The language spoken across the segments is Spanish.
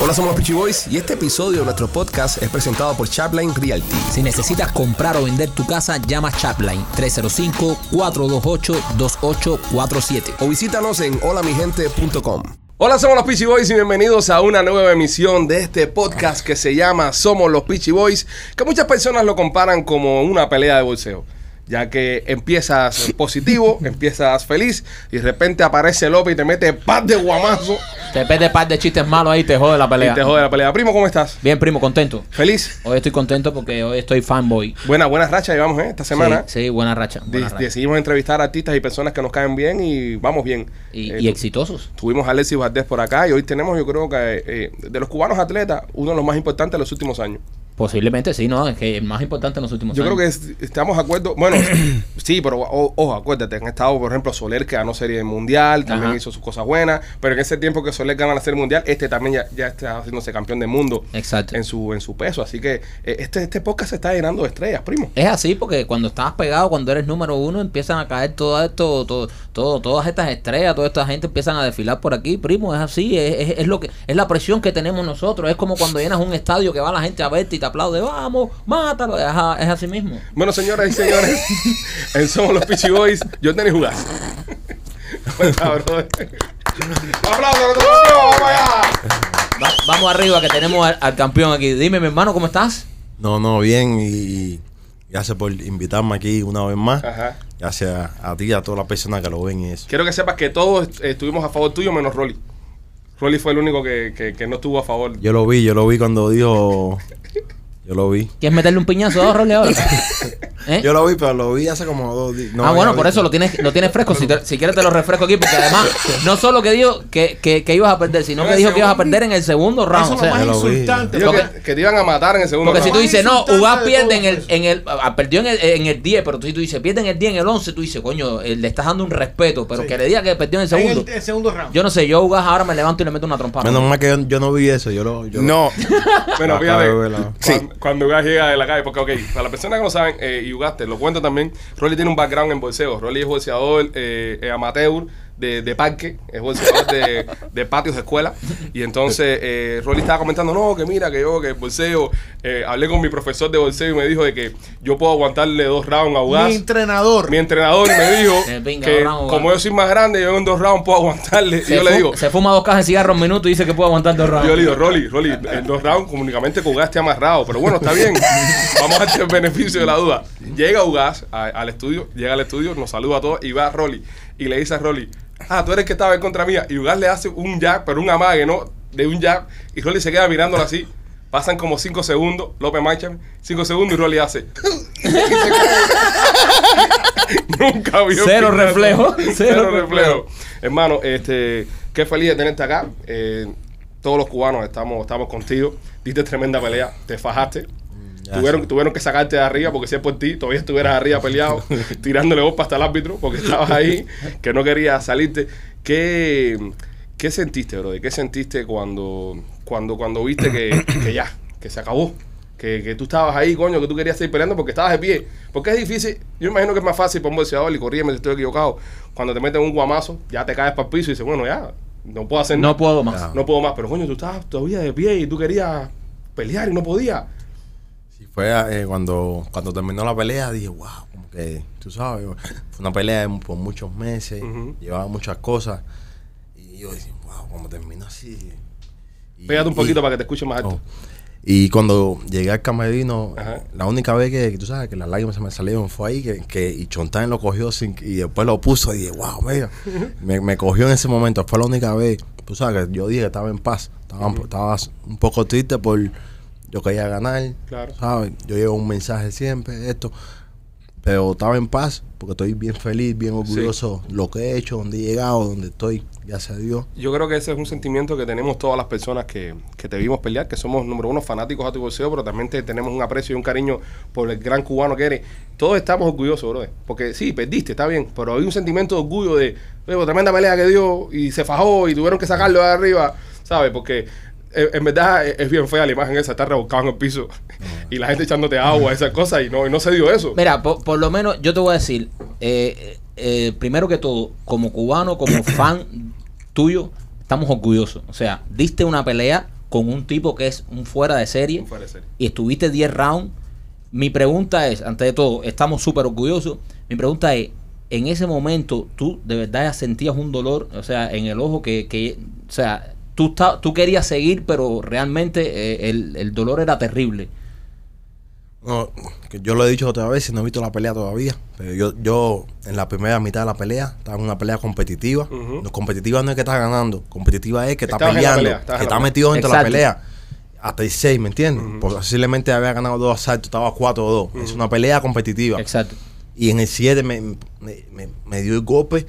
Hola, somos los Peachy Boys y este episodio de nuestro podcast es presentado por Chapline Realty. Si necesitas comprar o vender tu casa, llama Chapline 305-428-2847. O visítanos en holamigente.com. Hola, somos los Peachy Boys y bienvenidos a una nueva emisión de este podcast que se llama Somos los Peachy Boys, que muchas personas lo comparan como una pelea de bolseo. Ya que empiezas positivo, empiezas feliz y de repente aparece López y te mete par de guamazo Te pete par de chistes malos ahí y te jode la pelea. y te jode la pelea. Primo, ¿cómo estás? Bien, primo, contento. ¿Feliz? Hoy estoy contento porque hoy estoy fanboy. Buena, buena racha llevamos ¿eh? esta semana. Sí, sí, buena racha. De- buena racha. decidimos entrevistar a artistas y personas que nos caen bien y vamos bien. Y, Eh, y exitosos. Tuvimos a Alexis Valdés por acá y hoy tenemos, yo creo que eh, de los cubanos atletas, uno de los más importantes de los últimos años. Posiblemente sí, ¿no? Es que el más importante en los últimos Yo creo años. que es- estamos de acuerdo. Bueno, sí, pero o- ojo, acuérdate, han estado, por ejemplo, Soler que ganó Serie Mundial, también Ajá. hizo sus cosas buenas, pero en ese tiempo que Soler gana la Serie Mundial, este también ya, ya está haciéndose campeón del mundo Exacto. en su, en su peso. Así que eh, este, este podcast se está llenando de estrellas, primo. Es así porque cuando estás pegado, cuando eres número uno, empiezan a caer todo esto, todo, todo, todas estas estrellas, toda esta gente empiezan a desfilar por aquí, primo, es así, es, es- es lo que, es la presión que tenemos nosotros, es como cuando llenas un estadio que va la gente a verte y te aplaude, vamos, mátalo, es, a- es así mismo. Bueno, señoras y señores, en Somos los Peachy Boys, yo tenis jugar. ¡Vamos allá! Va- vamos arriba que tenemos al, al campeón aquí. Dime, mi hermano, ¿cómo estás? No, no, bien y gracias por invitarme aquí una vez más. Ajá. Gracias a ti y a todas las personas que lo ven y eso. Quiero que sepas que todos estuvimos a favor tuyo menos Rolly. Rolly fue el único que, que, que no estuvo a favor. Yo lo vi, yo lo vi cuando dijo... Yo lo vi. ¿Quieres meterle un piñazo a Rolly ahora? ¿Eh? Yo lo vi, pero lo vi hace como dos días. No, ah, bueno, por eso lo tienes, lo tienes fresco. Si, te- si quieres te lo refresco aquí, porque además, no solo que dijo que, que, que ibas a perder, sino En que dijo que ibas a perder en el segundo round. Eso o es sea, lo más Yo lo vi. insultante. Dijo Porque- que, que te iban a matar en el segundo Porque si round. tú dices, no, Ugas de pierde en el, en el, ah, perdió en el, en el 10, pero si tú dices, pierde en el 10, en el 11, tú dices, coño, eh, le estás dando un respeto, pero Sí. que le diga que perdió en el En segundo. el, el segundo round. Yo no sé, yo Ugas ahora me levanto y le meto una trompada. Menos mal que yo, yo no vi eso. Yo lo... Yo No. bueno, Acabo fíjate. verla. Cuando, Ugas llega de la calle, porque, ok, para las personas que no saben, eh, y Ugas te lo cuento también, Rolly tiene un background en bolseo. Rolly es bolseador eh, amateur de, de parque, es bolseador de, de patios de escuela. Y entonces eh, Rolly estaba comentando, no, que mira, que yo, que bolseo, eh, hablé con mi profesor de bolseo y me dijo de que yo puedo aguantarle dos rounds a Ugas. Mi entrenador. Mi entrenador me dijo Eh, venga, que como yo soy más grande, yo en dos rounds puedo aguantarle. se, y yo le digo, se fuma dos cajas de cigarros en minuto y dice que puede aguantar dos rounds. yo le digo, Rolly, Rolly, en dos rounds únicamente que Ugas te amarrado. Pero bueno, está bien. Vamos a darte el beneficio de la duda. Llega Ugas a- al estudio, llega al estudio, nos saluda a todos y va a Rolly. Y le dice a Rolly, ah, tú eres el que estaba en contra mía. Y Ugas le hace un jab, pero un amague, ¿no? De un jab. Y Rolly se queda mirándolo así. Pasan como cinco segundos, López Mancham, cinco segundos y Rolly hace. Y se cae. Nunca vio Cero reflejo, Cero, cero reflejo. Hermano, este, qué feliz de tenerte acá. Eh, todos los cubanos estamos, estamos contigo. Diste tremenda pelea, te fajaste. Tuvieron, tuvieron que sacarte de arriba porque si es por ti, todavía estuvieras arriba peleado, tirándole bomba hasta el árbitro porque estabas ahí, que no querías salirte. ¿Qué, qué sentiste, bro? ¿Qué sentiste cuando, cuando, cuando viste que, que ya, que se acabó? Que, que tú estabas ahí, coño, que tú querías seguir peleando porque estabas de pie. Porque es difícil. Yo imagino que es más fácil para un boxeador y corrígeme si estoy equivocado. Cuando te meten un guamazo, ya te caes para el piso y dices, bueno, ya, no puedo hacer nada. No puedo más. No puedo más. Pero coño, tú estabas todavía de pie y tú querías pelear y no podías. Fue eh, cuando, cuando terminó la pelea, dije, wow, como que, tú sabes, fue una pelea de- por muchos meses, llevaba muchas cosas. Y yo decía, wow, como terminó así. Y- Pégate un y- poquito para que te escuche más alto. Oh. Y cuando llegué al camerino, Ajá. la única vez que, tú sabes, que las lágrimas se me salieron fue ahí, que, que y Chontán lo cogió sin, y después lo puso y dije, wow, mira, me, me cogió en ese momento, fue la única vez, tú sabes, que yo dije que estaba en paz, estaba, estaba un poco triste por, yo quería ganar, Claro. ¿sabes? Yo llevo un mensaje siempre, esto, pero estaba en paz porque estoy bien feliz, bien orgulloso de lo que he hecho, donde he llegado, donde estoy, gracias a Dios. Yo creo que ese es un sentimiento que tenemos todas las personas que, que te vimos pelear, que somos número uno fanáticos a tu boxeo, pero también te- tenemos un aprecio y un cariño por el gran cubano que eres. Todos estamos orgullosos, bro. Porque sí, perdiste, está bien, pero hay un sentimiento de orgullo de, "Oye, tremenda pelea que dio y se fajó y tuvieron que sacarlo de arriba, ¿sabes? Porque en verdad es es bien fea la imagen esa, estar rebocado en el piso y la gente echándote agua, esas cosas, y no, y no se dio eso. Mira, por, por lo menos yo te voy a decir, eh, eh, primero que todo, como cubano, como fan tuyo, estamos orgullosos. O sea, diste una pelea con un tipo que es un fuera de serie Un fuera de serie. y estuviste 10 rounds. Mi pregunta es, antes de todo, estamos súper orgullosos. Mi pregunta es, en ese momento, ¿tú de verdad ya sentías un dolor, o sea, en el ojo que, que o sea, tú, ta- tú querías seguir, pero realmente eh, el, el dolor era terrible? No, que yo lo he dicho otra vez y no he visto la pelea todavía. Pero yo, yo en la primera mitad de la pelea estaba en una pelea competitiva. Ujú. No, competitiva no es que está ganando, competitiva es que está Estabas peleando, pelea, que está pelea. metido dentro de la Exacto. pelea. Hasta el 6, ¿me entiendes? Posiblemente había ganado dos asaltos, estaba 4 o 2. Es una pelea competitiva. Exacto. Y en el 7 me, me, me- me dio el golpe.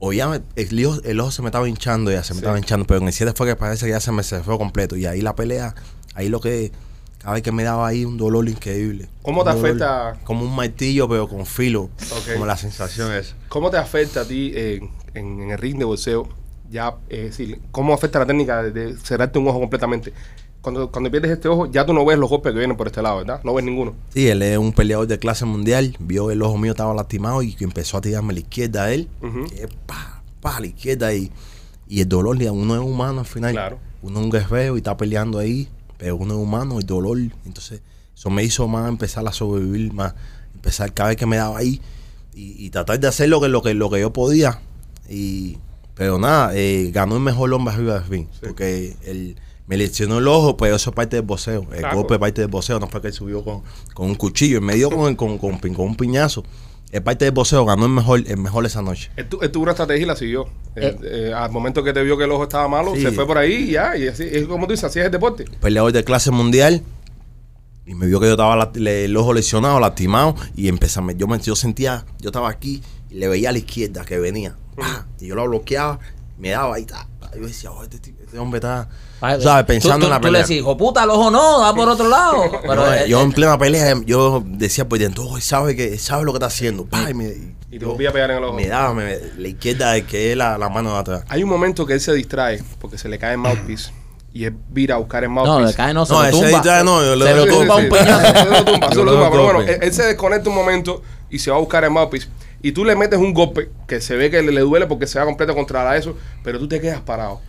O ya me- el, ojo, el ojo se me estaba hinchando, ya se me Sí. estaba hinchando. Pero en el 7 fue que parece que ya se me cerró completo. Y ahí la pelea, ahí lo que. Cada vez que me daba ahí un dolor increíble. ¿Cómo te dolor afecta? Como un martillo, pero con filo. Como la sensación es. ¿Cómo te afecta a ti en, en- en el ring de boxeo? Ya, es decir, ¿cómo afecta la técnica de cerrarte un ojo completamente? Cuando, cuando pierdes este ojo, ya tú no ves los golpes que vienen por este lado, ¿verdad? No ves ninguno. Sí, él es un peleador de clase mundial. Vio el ojo mío estaba lastimado y empezó a tirarme a la izquierda a él. Ujú. que pa, pa, a la izquierda y, y el dolor, uno es humano al final. Claro. Uno es un guerrero y está peleando ahí, pero uno es humano, el dolor. Entonces, eso me hizo más empezar a sobrevivir, más empezar cada vez que me daba ahí y, y tratar de hacer lo que, lo que, lo que yo podía. Y, pero nada, eh, ganó el mejor hombre arriba de fin. Sí. Porque él me lesionó el ojo, pero eso es parte del boxeo. El Claro. golpe es parte del boxeo, no fue que él subió con, con un cuchillo, él me dio con, con, con, con un piñazo. Es parte del boxeo, ganó el mejor, el mejor esa noche. Él, tu- tuvo una estrategia y la siguió. Eh, Eh. eh, al momento que te vio que el ojo estaba malo, Sí. se fue por ahí y ya. Y así, es como tú dices, así es el deporte. peleador de clase mundial y me vio que yo estaba la- le- el ojo lesionado, lastimado y empezamos, yo, me, yo sentía, yo estaba aquí y le veía a la izquierda que venía pa, y yo lo bloqueaba, me daba ahí, ta, yo decía, oh, este, tipo- este hombre está, Ay, ¿sabes? Pensando tú, en la tú le pelea. decís, hijo puta, el ojo no, da por otro lado. Pero, No, eh, yo en plena pelea, yo decía pues dentro, "Oh, él sabe que sabe lo que está haciendo, pa, y me, Y te volvía a pegar en el ojo. me daba, me- la izquierda es que es la, la mano de atrás. Hay un momento que él se distrae porque se le cae el mouthpiece y él vira a buscar el no, mouthpiece. le cae no, se No, lo ese tumba. distrae, no, yo le se lo tumba un Sí. peñazo. Se lo tumba, se Yo lo le tumba, pero bueno, él se desconecta un momento y se va a buscar el mouthpiece. Y tú le metes un golpe que se ve que le, le duele porque se va completo contra la eso, pero tú te quedas parado.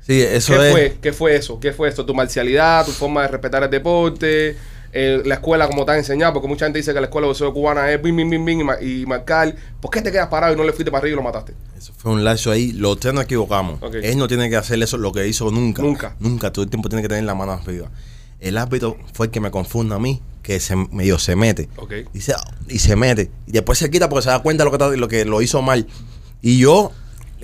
Sí, eso ¿Qué es. fue? ¿Qué fue eso? ¿Qué fue esto? ¿Tu marcialidad? ¿Tu forma de respetar el deporte? eh, la escuela como te han enseñado? Porque mucha gente dice que la escuela de boxeo cubana es bim, bim, bim, bim y, ma- y marcar. ¿Por qué te quedas parado y no le fuiste para arriba y lo mataste? Eso fue un lazo ahí. Los tres nos equivocamos. Ok. Él no tiene que hacer eso, lo que hizo nunca. Nunca. Nunca. Todo el tiempo tiene que tener la mano arriba. El árbitro fue el que me confunde a mí, que se medio se mete. Ok. Dice, "Ah", y se mete. Y después se quita porque se da cuenta de lo que, está- lo que lo hizo mal. Y yo,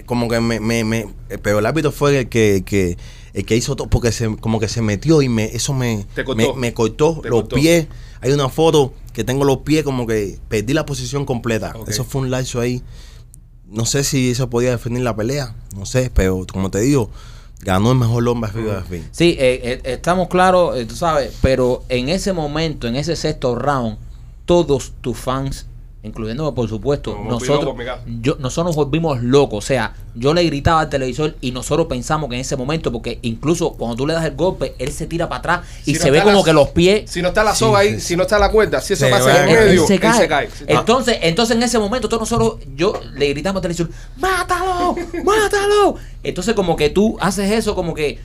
como que me. me, me- pero el árbitro fue el que, que, el que hizo todo, porque se, como que se metió y me eso me, Te cortó. me, me cortó Te los cortó. pies. Hay una foto que tengo los pies como que perdí la posición completa. Eso fue un lazo ahí. No sé si eso podía definir la pelea. No sé, pero como te digo, ganó el mejor hombre de fin. Sí, eh, eh, estamos claros, eh, tú sabes, pero en ese momento, en ese sexto round, todos tus fans, incluyéndome por supuesto, nosotros, yo, nosotros nos volvimos locos. O sea, yo le gritaba al televisor y nosotros pensamos que en ese momento, porque incluso cuando tú le das el golpe, él se tira para atrás y Si no se ve como la- que los pies Si no está la Sí, soga ahí, sí, si no está la cuerda, si eso Se pasa en el él- medio, se cae. él se cae. Entonces, entonces en ese momento todos nosotros, yo le gritamos al televisor, ¡mátalo! ¡mátalo! Entonces como que tú haces eso, como que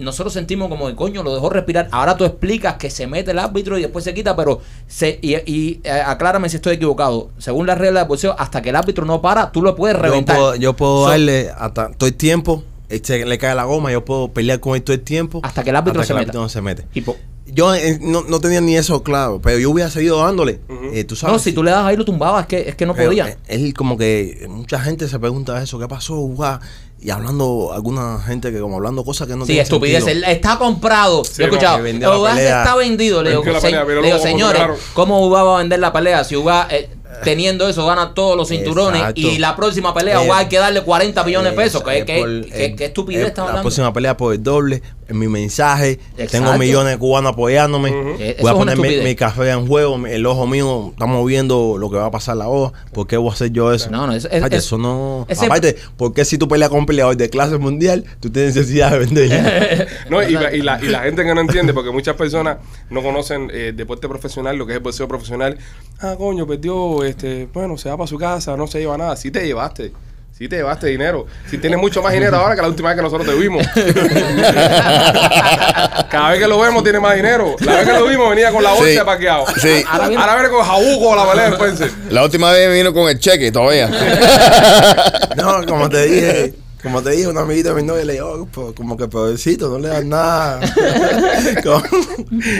nosotros sentimos como que coño lo dejó respirar. Ahora tú explicas que se mete el árbitro y después se quita, pero se y, y, eh, aclárame si estoy equivocado. Según las reglas de boxeo, hasta que el árbitro no para, tú lo puedes Yo reventar. puedo, yo puedo So- darle hasta todo el tiempo. se le cae la goma, yo puedo pelear con él todo el tiempo. Hasta que el árbitro hasta se que el meta. árbitro no se mete. Y Yo eh, no, no tenía ni eso claro, pero yo hubiera seguido dándole. Eh, tú sabes, no, si tú le das ahí lo tumbabas, es que, es que no Pero, podía. eh, Él como que mucha gente se pregunta eso, ¿qué pasó? Guau? Y hablando, alguna gente que como hablando cosas que no Sí, tienen estupidez. sentido. Él está comprado. Sí, Yo he escuchado. pelea. está vendido. Le digo, Vendió la "Se- pelea, le digo, señores. ¿cómo Ugas va a vender la pelea? Si Ugas eh, teniendo eso gana todos los cinturones Exacto. y la próxima pelea Eh, Ugas hay que darle 40 millones de pesos. ¿Qué, qué- qué- eh, qué estupidez eh, estamos La hablando? próxima pelea por el doble, en mi mensaje. Exacto. Tengo millones de cubanos apoyándome. Eso Voy a poner mi, café en juego. mi- El ojo mío, estamos viendo lo que va a pasar la hoja. ¿Por qué voy a hacer yo eso? No, no, es- es- Aparte, es- eso no. ese- Aparte, ¿por qué si tú peleas con un peleador de clase mundial, tú tienes necesidad de vender? No, y, la, y, la, y la gente que no entiende, porque muchas personas no conocen eh, deporte profesional, lo que es el boxeo profesional. Ah, coño, perdió, este, bueno, se va para su casa, no se lleva nada. Si te llevaste, Sí te llevaste dinero. Si tienes mucho más dinero ahora que la última vez que nosotros te vimos. Cada vez que lo vemos tiene más dinero. La vez que lo vimos venía con la bolsa Sí. de paqueado. Sí. Ahora viene, ahora viene con jabugo la pelea de Spencer. La última vez vino con el cheque todavía. No, como te dije, como te dije, un amiguito de mi novia le dijo, "Oh, po- como que pobrecito, no le das nada. como,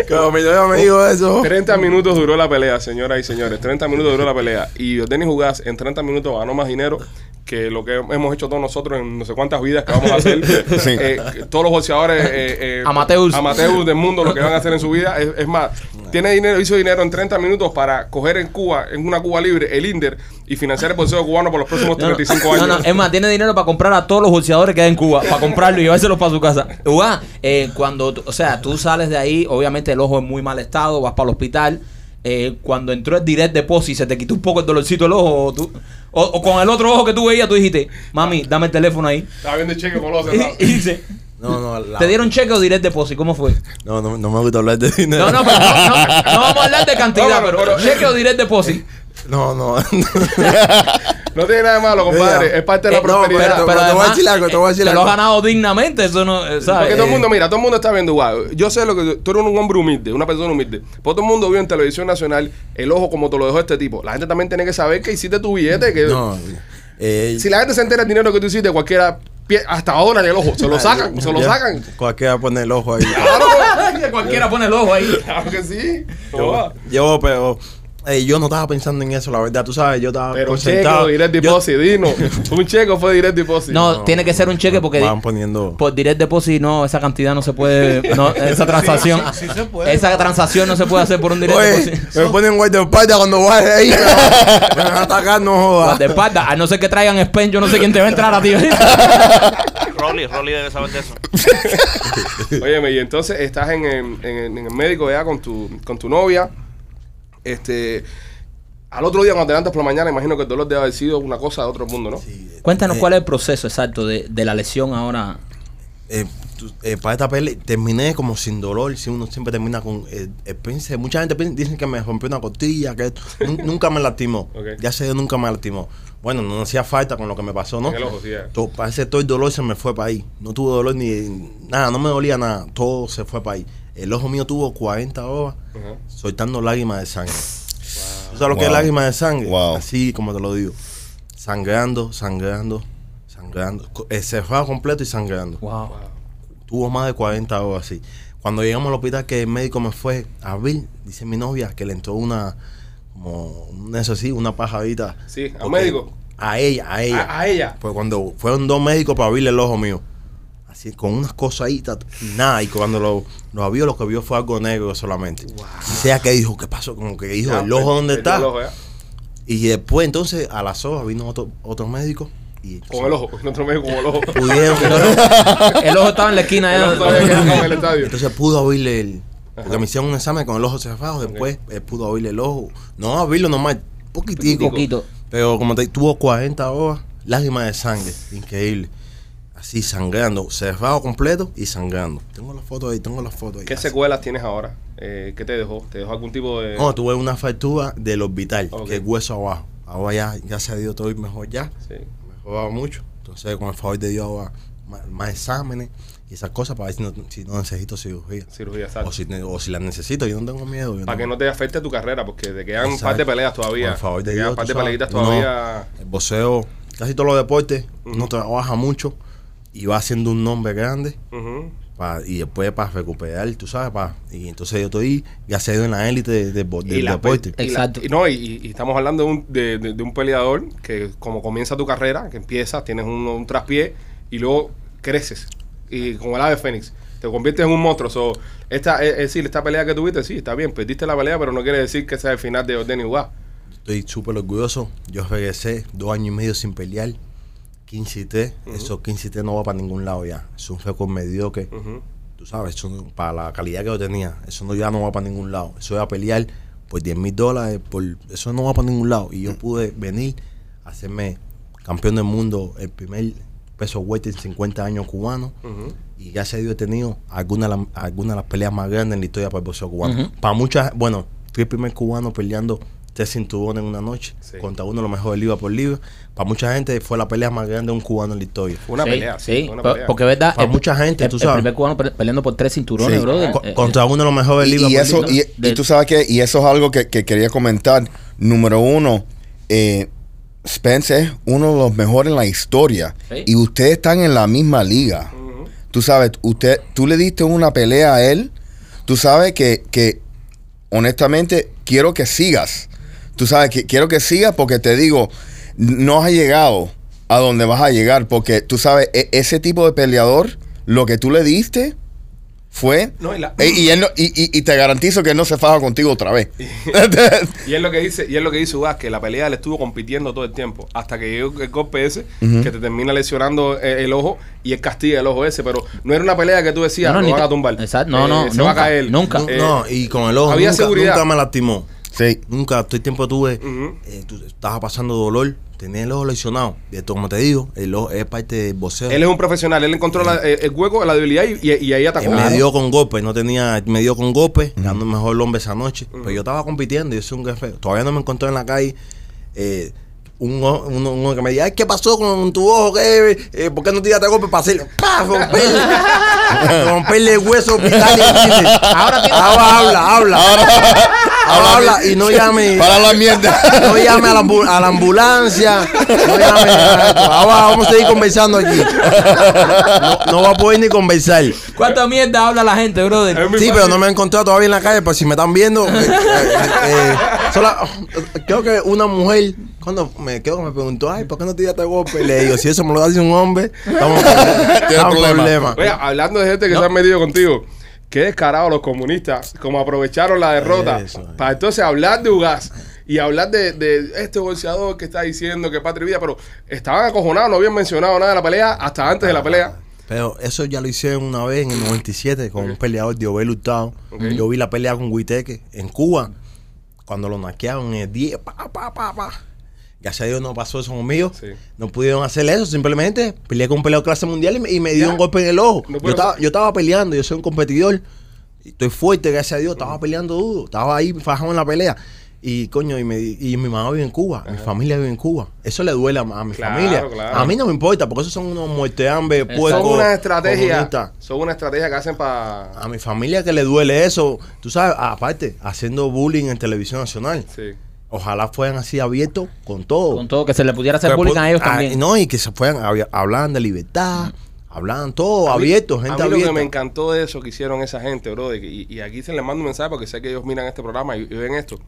como mi novia me dijo eso. 30 minutos duró la pelea, señoras y señores. 30 minutos duró la pelea. Y Denis Jugás en 30 minutos ganó más dinero que lo que hemos hecho todos nosotros en no sé cuántas vidas que vamos a hacer. Sí. Eh, todos los boxeadores eh, eh, Amateurs. amateurs del mundo lo que van a hacer en su vida. Es, es más, tiene dinero, hizo dinero en 30 minutos para coger en Cuba, en una Cuba libre, el INDER y financiar el boxeo cubano por los próximos No, no, 35 años. No, no, es más, tiene dinero para comprar a todos los boxeadores que hay en Cuba, para comprarlo y llevárselos para su casa. Uga, eh, cuando, o sea, tú sales de ahí, obviamente el ojo en muy mal estado, vas para el hospital. eh, cuando entró el direct deposit, se te quitó un poco el dolorcito del ojo, o, tú- o- o con el otro ojo que tú veías, tú dijiste, mami, dame el teléfono ahí. Estaba viendo el cheque con los Y, y dice, No, no, la- ¿te dieron cheque o direct deposit? ¿Cómo fue? No, no, no me gusta hablar de dinero. No, no, pero no, no, no vamos a hablar de cantidad, No, pero- pero, pero- cheque o direct deposit. No, no. No tiene nada de malo, compadre. Mira, Es parte de la eh, no, prosperidad. pero- te voy a además, decir algo, te voy a decir te lo algo. has ganado dignamente, eso no, eh, ¿sabes? Porque todo el Eh, mundo, mira, todo el mundo está viendo, wow, yo sé lo que tú eres un hombre humilde, una persona humilde. Pues todo el mundo vio en televisión nacional el ojo como te lo dejó este tipo. La gente también tiene que saber que hiciste tu billete, que No. eh, si la gente se entera el dinero que tú hiciste, cualquiera pie- hasta ahora en el ojo, se lo sacan, se lo sacan. Cualquiera pone el ojo ahí. Claro, Cualquiera pone el ojo ahí. claro que sí. Yo, yo, pero eh, yo no estaba pensando en eso, la verdad. Tú sabes, yo estaba Pero un cheque concentrado. o direct Yo- deposit, dino. Un cheque o fue direct deposit. No, tiene que ser un cheque porque Van poniendo. por direct deposit no, esa cantidad no se puede, no, esa transacción, sí, sí se puede. esa transacción no se puede hacer por un direct Oye, deposit. me ponen guay de espalda cuando vaya ahí. Me van a atacar, no jodas. De espalda, a no ser que traigan Spen, yo no sé quién te va a entrar a ti. Rolly, Rolly debe saber de eso. Óyeme, y entonces estás en, en- en- en el médico ya con tu, con tu novia. Este. Al otro día, cuando te levantas por la mañana, imagino que el dolor debe haber sido una cosa de otro mundo, ¿no? Cuéntanos Eh, cuál es el proceso exacto de, de la lesión ahora. eh, tú- eh, para esta pelea terminé como sin dolor. Si uno siempre termina con. Eh, eh, mucha gente dicen que me rompió una costilla, que esto. Nunca me lastimó. Ya sé, yo nunca me lastimó. Bueno, no hacía falta con lo que me pasó, ¿no? En el ojo, sí, ya. To- parece que todo el dolor se me fue para ahí. No tuve dolor ni nada, no me dolía nada. Todo se fue para ahí. El ojo mío tuvo 40 horas soltando lágrimas de sangre. ¿Tú sabes lo que es Wow. lágrimas de sangre? Wow. Así como te lo digo. Sangrando, sangrando, sangrando. Eh, cerrado completo y sangrando. Wow. Tuvo más de 40 horas así. Cuando llegamos al hospital que el médico me fue a abrir, dice mi novia que le entró una, como, eso sí, una pajadita. Sí, ¿a un médico? A ella, a ella. A, a ella. Pues cuando fueron dos médicos para abrirle el ojo mío. Así, con unas cosas ahí, nada. Y cuando lo, lo vio, lo que vio fue algo negro solamente. Y sea que dijo, ¿qué pasó? Como que dijo, Ya, ¿el ojo dónde perdió está? el ojo, ya. Y después, entonces, a las horas vino otro, otro médico. Y Con el ojo, en otro medio con el ojo. Pudieron, El ojo estaba en la esquina El ojo ya. todavía queda en el estadio. entonces pudo abrirle el. Porque Ajá. me hicieron un examen con el ojo cerrado. Después él pudo abrirle el ojo. No abrirlo nomás, poquitico. Poquito. Pero como te tuvo 40 horas, lágrimas de sangre. Increíble. Así sangrando, cerrado completo y sangrando. Tengo las fotos ahí, tengo las fotos ahí. ¿Qué Así. secuelas tienes ahora? Eh, ¿Qué te dejó? ¿Te dejó algún tipo de.? No, tuve una fractura del orbital, Ok. que es hueso abajo. Ahora ya, ya se ha ido todo mejor ya. Sí. Mejoraba mucho. Entonces, con el favor de Dios, ahora más, más exámenes y esas cosas para ver si no, si no necesito cirugía. Cirugía, exacto. O si, o si la necesito, yo no tengo miedo. Para que no te afecte tu carrera, porque te quedan un par de peleas todavía. Por favor de te quedan un par de sabes. peleitas todavía. El boxeo, casi todos los deportes, uno trabaja mucho y va haciendo un nombre grande y después para recuperar, tú sabes, pa, y entonces yo estoy, ya se en la élite de- de- del deporte. pe- y la- Exacto. y no, y, y estamos hablando de un, de, de- de un peleador que como comienza tu carrera, que empiezas, tienes un, un traspié y luego creces. Y como el ave fénix, te conviertes en un monstruo. So, esta, es, es decir, esta pelea que tuviste, sí, está bien, perdiste la pelea, pero no quiere decir que sea el final de Orden Iguá. Estoy súper orgulloso. Yo regresé dos años y medio sin pelear. 15 y 3. Esos 15 y 3 no va para ningún lado ya. Es un récord mediocre. Ujú. Tú sabes, eso no- para la calidad que yo tenía. Eso no, ya no va para ningún lado. Eso iba a pelear por 10 mil dólares. Por, eso no va para ningún lado. Y yo pude venir a hacerme campeón del mundo, el primer peso weight en 50 años cubano. Y gracias a Dios he tenido algunas de las- algunas de las peleas más grandes en la historia para el boxeo cubano. Para muchas, bueno, fui el primer cubano peleando tres cinturones en una noche, Sí. contra uno de los mejores libra por libra. Para mucha gente fue la pelea más grande de un cubano en la historia. Fue una Sí, pelea, sí. una pelea. porque es verdad. Para el- mucha gente, el, tú el sabes. primer cubano pe- peleando por tres cinturones, Sí. brother. Co- Eh, contra uno de los mejores Y, libras y por eso, libra. y, y tú sabes que, y eso es algo que, que quería comentar. Número uno, eh, Spence es uno de los mejores en la historia. Sí. Y ustedes están en la misma liga. Tú sabes, usted, tú le diste una pelea a él. Tú sabes que, que honestamente, quiero que sigas. Tú sabes que quiero que sigas porque te digo, no has llegado a donde vas a llegar. Porque tú sabes, e- ese tipo de peleador, lo que tú le diste fue. No, y la- e- y, él no- y, y- y te garantizo que él no se faja contigo otra vez. Y es lo que dice, y es lo que dice Ugas, que la pelea le estuvo compitiendo todo el tiempo, hasta que llegó el golpe ese, que te termina lesionando eh, el ojo y el castiga el ojo ese, pero no era una pelea que tú decías, No, no, lo ni van a tumbar. Exacto, no, no, se va a caer. nunca. Nu- Eh, no, y con el ojo había nunca, seguridad. nunca me lastimó. Sí. Nunca, todo el tiempo tuve, eh, tú- estaba pasando dolor, tenía el ojo lesionado. Y esto, como te digo, el ojo es parte del boxeo. Él es un profesional, él encontró la- eh, el hueco, la debilidad y, y- y ahí atacó. me dio con golpe, no tenía, me dio con golpe, dando el mejor hombre esa noche. Pero yo estaba compitiendo, yo soy un jefe. Todavía no me encontré en la calle eh, uno, uno que me diga, ay, ¿qué pasó con tu ojo? ¿Qué? Eh, ¿Por qué no tiraste golpe para hacerle? ¡Pah! Romperle, romperle el hueso vital y Ahora ahora habla, habla. Ahora, ahora habla y no llame. Para la mierda. No llame a la, a la ambulancia. No llame a esto. Ahora vamos a seguir conversando aquí. No, no va a poder ni conversar. ¿Cuánta mierda habla la gente, brother? Sí, pero no me he encontrado todavía en la calle, pero si me están viendo, eh, eh, eh, sola- creo que una mujer, cuando me quedo, me preguntó, ay, ¿por qué no te diste golpe? Le digo, si eso me lo hace un hombre, estamos estamos problema. problema. Oye, hablando de gente que se han metido contigo, qué descarados los comunistas, como aprovecharon la derrota Eso, eh. para entonces hablar de Ugas y hablar de, de este boxeador que está diciendo que patria y vida, pero estaban acojonados, no habían mencionado nada de la pelea hasta antes de la pelea. Pero eso ya lo hicieron una vez en el 97 con un peleador de Obel Hurtado. Yo vi la pelea con Huiteque en Cuba, cuando lo naquearon en el 10, pa, pa, pa, pa. Gracias a Dios no pasó eso conmigo. Sí. No pudieron hacer eso, simplemente peleé con un peleador clase mundial y me, y me dio un golpe en el ojo. No yo, estaba, yo estaba peleando, yo soy un competidor. Estoy fuerte, gracias a Dios, estaba peleando duro. Estaba ahí fajado en la pelea. Y coño, y, me, y mi mamá vive en Cuba, mi familia vive en Cuba. Eso le duele a, a mi Claro, familia. claro. A mí no me importa, porque esos son unos muerteambres, Son puercos. son una estrategia, comunistas. son una estrategia que hacen para... A mi familia que le duele eso, tú sabes, aparte, haciendo bullying en televisión nacional. Sí. Ojalá fueran así abiertos con todo. Con todo, que se le pudiera hacer Que bullying pu- a ellos ah, también. No, y que se fueran, hablaban de libertad, hablaban todo, A mí- abiertos, a gente mí lo abierta. que me encantó de eso que hicieron esa gente, bro, y, y aquí se les mando un mensaje porque sé que ellos miran este programa y, y ven esto.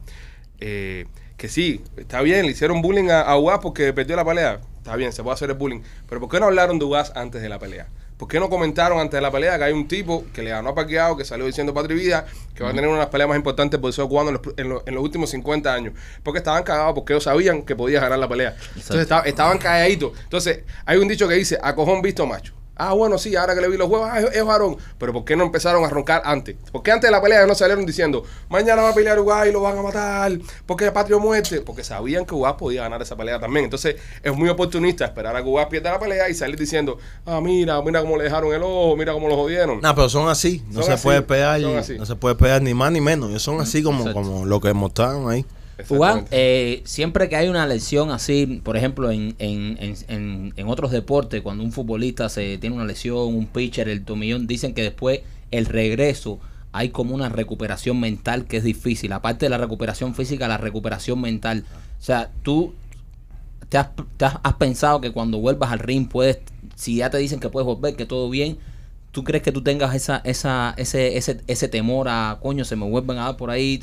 Eh, que sí, está bien, le hicieron bullying a, a Ugas porque perdió la pelea. Está bien, se puede hacer el bullying. Pero ¿por qué no hablaron de Ugas antes de la pelea? ¿Por qué no comentaron antes de la pelea que hay un tipo que le ganó a Pacquiao, que salió diciendo Patria y Vida, que va a tener una de las peleas más importantes del boxeo cubano en los, en, los, en los últimos 50 años? Porque estaban cagados porque ellos sabían que podía ganar la pelea. Entonces estaba- estaban calladitos. Entonces hay un dicho que dice, a cojón visto macho. Ah, bueno, sí, ahora que le vi los huevos, ah, es, es varón. Pero ¿por qué no empezaron a roncar antes? ¿Por qué antes de la pelea no salieron diciendo, mañana va a pelear Ugas y lo van a matar? porque Patrio muerte? Porque sabían que Ugas podía ganar esa pelea también. Entonces es muy oportunista esperar a que Ugas pierda la pelea y salir diciendo, ah, mira, mira cómo le dejaron el ojo, mira cómo lo jodieron. No, pero son así, no Son se así, puede pegar, no se puede pegar ni más ni menos. Ellos son así como, Exacto. como lo que mostraron ahí. Juan, eh, siempre que hay una lesión así, por ejemplo, en, en, en, en, otros deportes, cuando un futbolista se tiene una lesión, un pitcher, el tomillón, dicen que después el regreso hay como una recuperación mental que es difícil. Aparte de la recuperación física, la recuperación mental. O sea, tú te has, te has pensado que cuando vuelvas al ring puedes, si ya te dicen que puedes volver, que todo bien, ¿tú crees que tú tengas esa, esa, ese, ese, ese temor a, coño, se me vuelven a dar por ahí?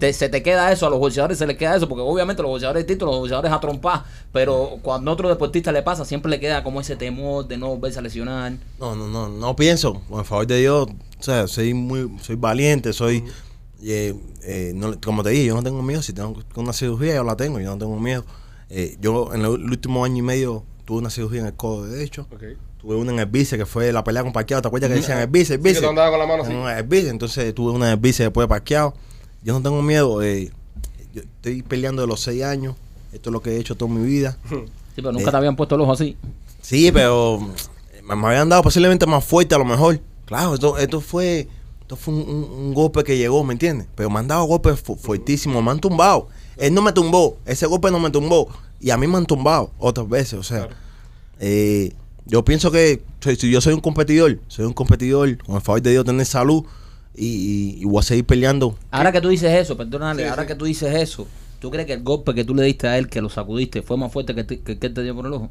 Te- se te queda eso, a los boxeadores se les queda eso, porque obviamente los boxeadores distintos, los boxeadores a trompar, pero cuando a otro deportista le pasa, siempre le queda como ese temor de no volverse a lesionar. No, no, no, no pienso. El favor de Dios, o sea, soy muy, soy valiente, soy, eh, eh, no- como te dije, yo no tengo miedo. Si tengo una cirugía, yo la tengo, yo no tengo miedo. Eh, yo en el último año y medio tuve una cirugía en el codo derecho. Ok. Tuve una en el bíceps que fue la pelea con Parqueado. ¿Te acuerdas que decían el bíceps? El Sí, que bíceps. tú andabas con la mano así. En el bíceps. Entonces tuve una en el bíceps después de Parqueado. Yo no tengo miedo. eh, yo estoy peleando de los seis años. Esto es lo que he hecho toda mi vida. Sí, pero nunca Eh. te habían puesto el ojo así. Sí, pero me, me habían dado posiblemente más fuerte a lo mejor. Claro, esto, esto fue Esto fue un, un- un golpe que llegó, ¿me entiendes? Pero me han dado golpes fu- fuertísimos, me han tumbado. Él no me tumbó, ese golpe no me tumbó. Y a mí me han tumbado otras veces, o sea. Claro. eh, yo pienso que si yo soy un competidor, soy un competidor, con el favor de Dios tener salud y, y- y voy a seguir peleando. Ahora que tú dices eso, perdónale, Sí, ahora sí. que tú dices eso, ¿tú crees que el golpe que tú le diste a él, que lo sacudiste, fue más fuerte que, te- que, que él te dio por el ojo?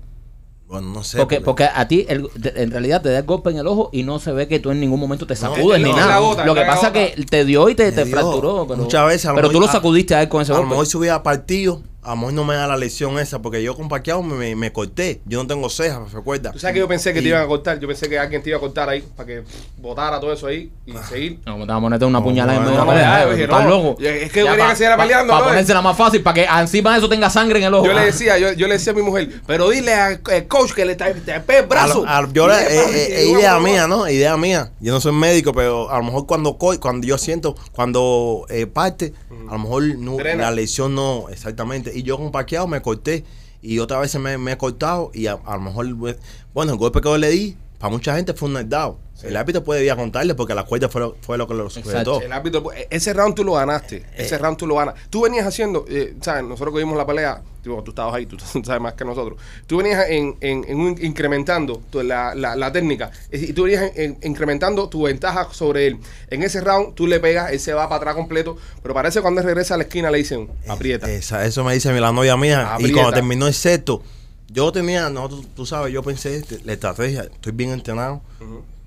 Bueno, no sé. Porque, porque a ti, el- en realidad, te da el golpe en el ojo y no se ve que tú en ningún momento te sacudes ni nada. lo que pasa es que te dio y te, Me te dio. fracturó. Pero, Muchas veces a lo pero tú lo sacudiste a él con ese a lo golpe. mejor si hubiera partido, a lo mejor no me da la lesión esa, porque yo con parqueado me, me, me corté. Yo no tengo cejas, ¿me recuerda? Tú sabes que yo pensé que te iban a cortar. Yo pensé que alguien te iba a cortar ahí para que botara todo eso ahí y seguir. No, te vamos a ponerte una No, puñalada en no, medio de la pelea. ¿Estás no. loco? Ya, es que yo quería que siguiera peleando, Para ponérsela más fácil, para que encima de eso tenga sangre en el ojo. Yo le Ah. decía, yo, yo le decía a mi mujer, pero dile al coach que le tape el brazo. A lo- a- yo le- eh, eh, eh, idea mía, ¿no? Idea mía. Yo no soy médico, pero a lo mejor cuando co- cuando yo siento, cuando eh, parte, a lo mejor no- la lesión no, exactamente. Y yo con parqueado me corté y otra vez me, he cortado y a, a lo mejor, pues, bueno, el golpe que yo le di, para mucha gente fue un knockdown. El árbitro puede ir a contarle porque la cuerda fue, lo- fue lo que lo sujetó. El árbitro, ese round tú lo ganaste. Ese round tú lo ganas. Tú venías haciendo, eh, ¿sabes? Nosotros que vimos la pelea, tipo, tú estabas ahí, tú sabes más que nosotros. Tú venías en, en, en un- incrementando tu- la, la, la técnica eh, y tú venías en- en- incrementando tu ventaja sobre él. En ese round tú le pegas, él se va para atrás completo, pero parece que cuando él regresa a la esquina le dicen, aprieta. Esa- eso me dice la novia mía. Aprieta. Y cuando terminó el sexto, yo tenía, no, tú, tú sabes, yo pensé, te- la estrategia, estoy bien entrenado.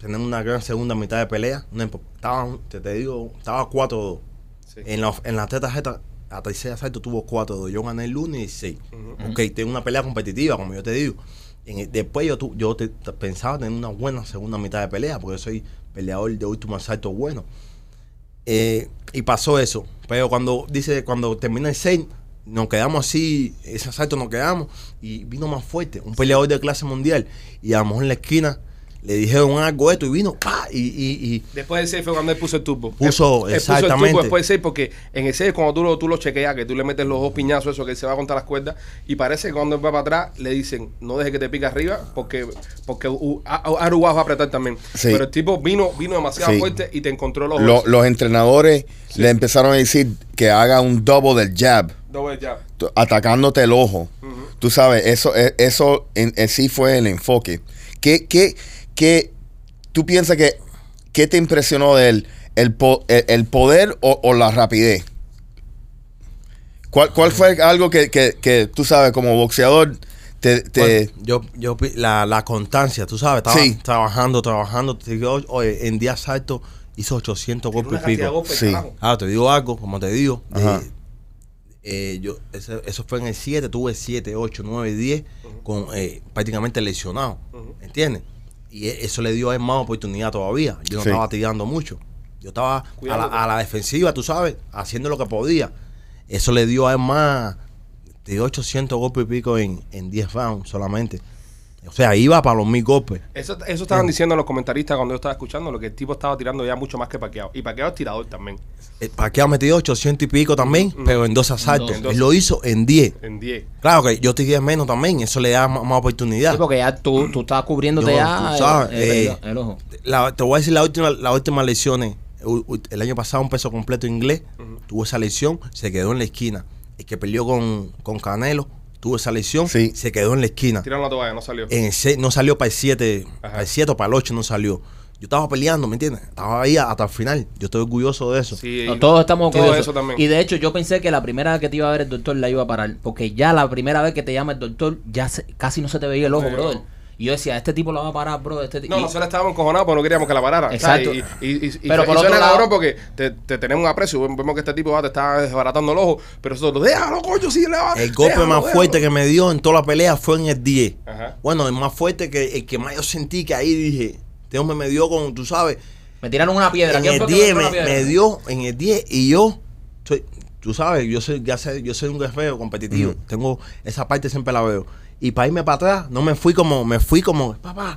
Tener una gran segunda mitad de pelea. una empo- estaba, te, te digo, estaba 4-2. Sí. En la, en la tarjeta, la tercera asalto tuvo 4-2. Yo gané el lunes y 6. Ujú. Ok, tengo una pelea competitiva, como yo te digo. En después yo, tu- yo te- te- pensaba tener una buena segunda mitad de pelea, porque yo soy peleador de último asalto bueno. Eh, y pasó eso. Pero cuando dice, cuando termina el 6, nos quedamos así, ese asalto nos quedamos, y vino más fuerte, un peleador de clase mundial. Y a lo mejor en la esquina le dijeron algo esto y vino, pa, y, y, y Después del 6 fue cuando él puso el turbo. Puso, Él- él puso el exactamente. turbo después del 6 porque en el 6 cuando tú lo, tú lo chequeas, que tú le metes los dos piñazos, eso que él se va contra las cuerdas, y parece que cuando él va para atrás le dicen, no deje que te pique arriba porque porque uh, va a apretar también. Sí. Pero el tipo vino vino demasiado Sí. fuerte y te encontró los Lo- ojos. los entrenadores le empezaron a decir que haga un double del jab, Doble jab. atacándote el ojo. Tú sabes, eso, eh, eso en, en sí fue el enfoque. ¿Qué, qué, qué tú piensas que qué te impresionó de él? ¿El, po- el, el poder o, o la rapidez? ¿Cuál, cuál fue algo que, que, que tú sabes como boxeador te, te- Bueno, yo, yo, la, la constancia, tú sabes, estaba Sí. trabajando, trabajando. Digo, oye, en día salto hizo 800 Tiene golpes una y pico. golpes, Sí. Ah, te digo algo, como te digo. de- Ajá. eh, yo, ese- eso fue en el 7, tuve 7, 8, 9, 10, con eh, prácticamente lesionado. Ujú. ¿Entiendes? Y e- eso le dio a él más oportunidad todavía. Yo no Sí. estaba tirando mucho. Yo estaba a la, a la defensiva, tú sabes, haciendo lo que podía. Eso le dio a él más de 800 golpes y pico en, en 10 rounds solamente. O sea, iba para los mil golpes. Eso, eso estaban diciendo los comentaristas cuando yo estaba escuchando, lo que el tipo estaba tirando ya mucho más que paqueado. Y paqueado es tirador también, El Paqueo metido 800 y pico también, pero en dos asaltos. En dos. Él lo hizo en 10. en 10. Claro que yo tiré menos también, eso le da más, más oportunidad. Sí, porque ya tú, tú estás cubriéndote Yo, ya tú el- sabes, el, eh, el- el ojo. La- te voy a decir la última, la última lesiones. El año pasado un peso completo inglés, tuvo esa lesión, se quedó en la esquina. El que peleó con, con Canelo, tuvo esa lesión, Sí. se quedó en la esquina. Tiraron la toalla, no salió. En el se- no salió para el 7, Ajá. para el 7 o para el 8 no salió. Yo estaba peleando, ¿me entiendes? Estaba ahí hasta el final. Yo estoy orgulloso de eso. Sí, No, todos estamos todo orgullosos. eso también. Y de hecho, yo pensé que la primera vez que te iba a ver el doctor la iba a parar. Porque ya la primera vez que te llama el doctor, ya se- casi no se te veía el ojo, Sí, brother. no. Y yo decía, este tipo la va a parar, bro. Este No, y- nosotros estábamos encojonados porque no queríamos que la parara. Exacto. Y, y, y, y- Pero y por suena lado- cabrón porque te, te tenemos un aprecio. Vemos que este tipo va, te está desbaratando el ojo. Pero nosotros, déjalo, coño, sí, le va. El golpe déjalo, más déjalo". fuerte que me dio en toda la pelea fue en el 10. Ajá. Bueno, el más fuerte que el que más yo sentí que ahí dije, este hombre me dio con, tú sabes, Me tiraron una piedra. en ¿Quién el fue que 10 tiró me, la piedra? me dio en el 10 y yo soy, tú sabes, yo soy ya sé, yo soy un guerrero competitivo, tengo esa parte siempre la veo. Y para irme para atrás, no me fui como, me fui como, papá.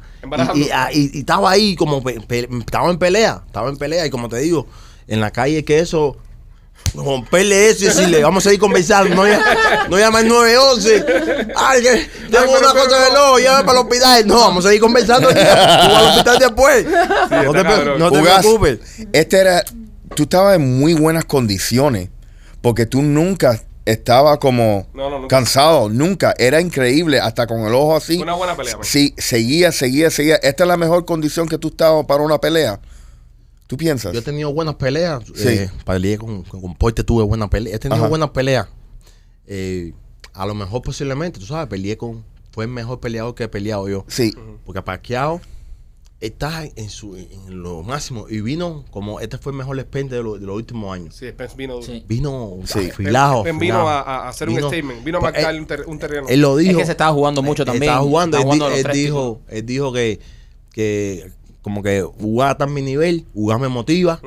Y, y- ah, y- y estaba ahí como, pe- pe- estaba en pelea, estaba en pelea. Y como te digo, en la calle que eso, romperle eso y decirle, vamos a ir conversando, no, llama- no llama al 911. Ay, que tengo una pero, cosa de no. loco, llama para el hospital. No, vamos a ir conversando. Tú vas al hospital después. no te, no te Ugas, preocupes. Este era, tú estabas en muy buenas condiciones porque tú nunca estabas como No, no, nunca. cansado, nunca. Era increíble, hasta con el ojo así. Una buena pelea, man. Sí, seguía, seguía, seguía. Esta es la mejor condición que tú estabas para una pelea. ¿Tú piensas? Yo he tenido buenas peleas. Sí. Eh, peleé con, con, con Porte, tuve buenas peleas. He tenido Ajá. buenas peleas. Eh, a lo mejor posiblemente, tú sabes, peleé con... Fue el mejor peleador que he peleado yo. Sí, Porque Pacquiao está en, su, en lo máximo. Y vino como... Este fue el mejor expende de, lo- de los últimos años. Sí, Spence vino. Sí. Vino Sí. afilado. Spence vino a, a hacer un statement. Vino a Pues, marcar él- un, ter- un terreno. Él lo dijo. Es que se estaba jugando mucho Él también. Estaba jugando. Estaba él, jugando él tres dijo, él dijo que, que como que jugar en mi nivel, jugar me motiva.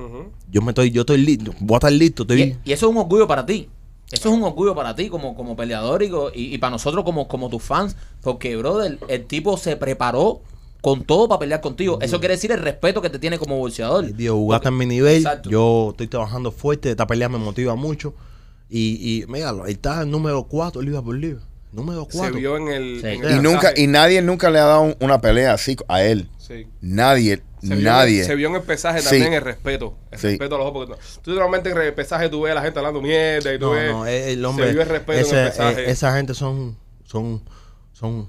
Yo me estoy, yo estoy listo, voy a estar listo. Estoy, Y, y eso es un orgullo para ti. Eso es un orgullo para ti como, como peleador y, y, y para nosotros como, como tus fans. Porque, brother, el tipo se preparó con todo para pelear contigo. Eso quiere decir el respeto que te tiene como boxeador. Él dijo, jugar está en mi nivel. Exacto. Yo estoy trabajando fuerte. Esta pelea me motiva mucho. Y, y míralo, él está en número 4 libra por libra. Número Se 4. vio en el. Sí. en el y nunca, pesaje. y nadie nunca le ha dado un- una pelea así a él. Sí. Nadie, Se vio, nadie. se vio en el pesaje Sí. también el respeto. El Sí. respeto a los ojos. Porque no- tú normalmente en el pesaje tú ves a la gente hablando mierda y tú No, ves. no, el, el hombre. se vio el respeto ese- en el pesaje. eh, esa gente son, son, son,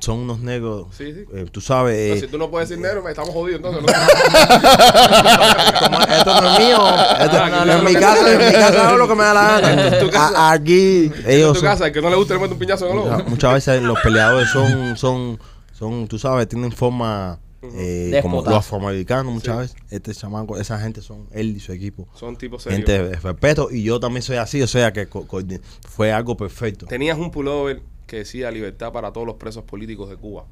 son unos negros. Sí, sí. eh, tú sabes. No, eh, si tú no puedes decir negro, me estamos jodidos entonces. ¿no? esto no es mío. Esto, Ah, no, en mi casa, en mi casa hago lo que me da la gana. tu casa. A- aquí en ellos tu son- casa, el que no le gusta le mete un piñazo en el ojo. muchas, veces los peleadores son, son, son, tú sabes, tienen forma eh, como los afroamericanos muchas Sí. veces. Este chamaco, esa gente son él y su equipo. Son tipos serios. Gente de respeto y yo también soy así, o sea que co- co- fue algo perfecto. Tenías un pullover que decía libertad para todos los presos políticos de Cuba.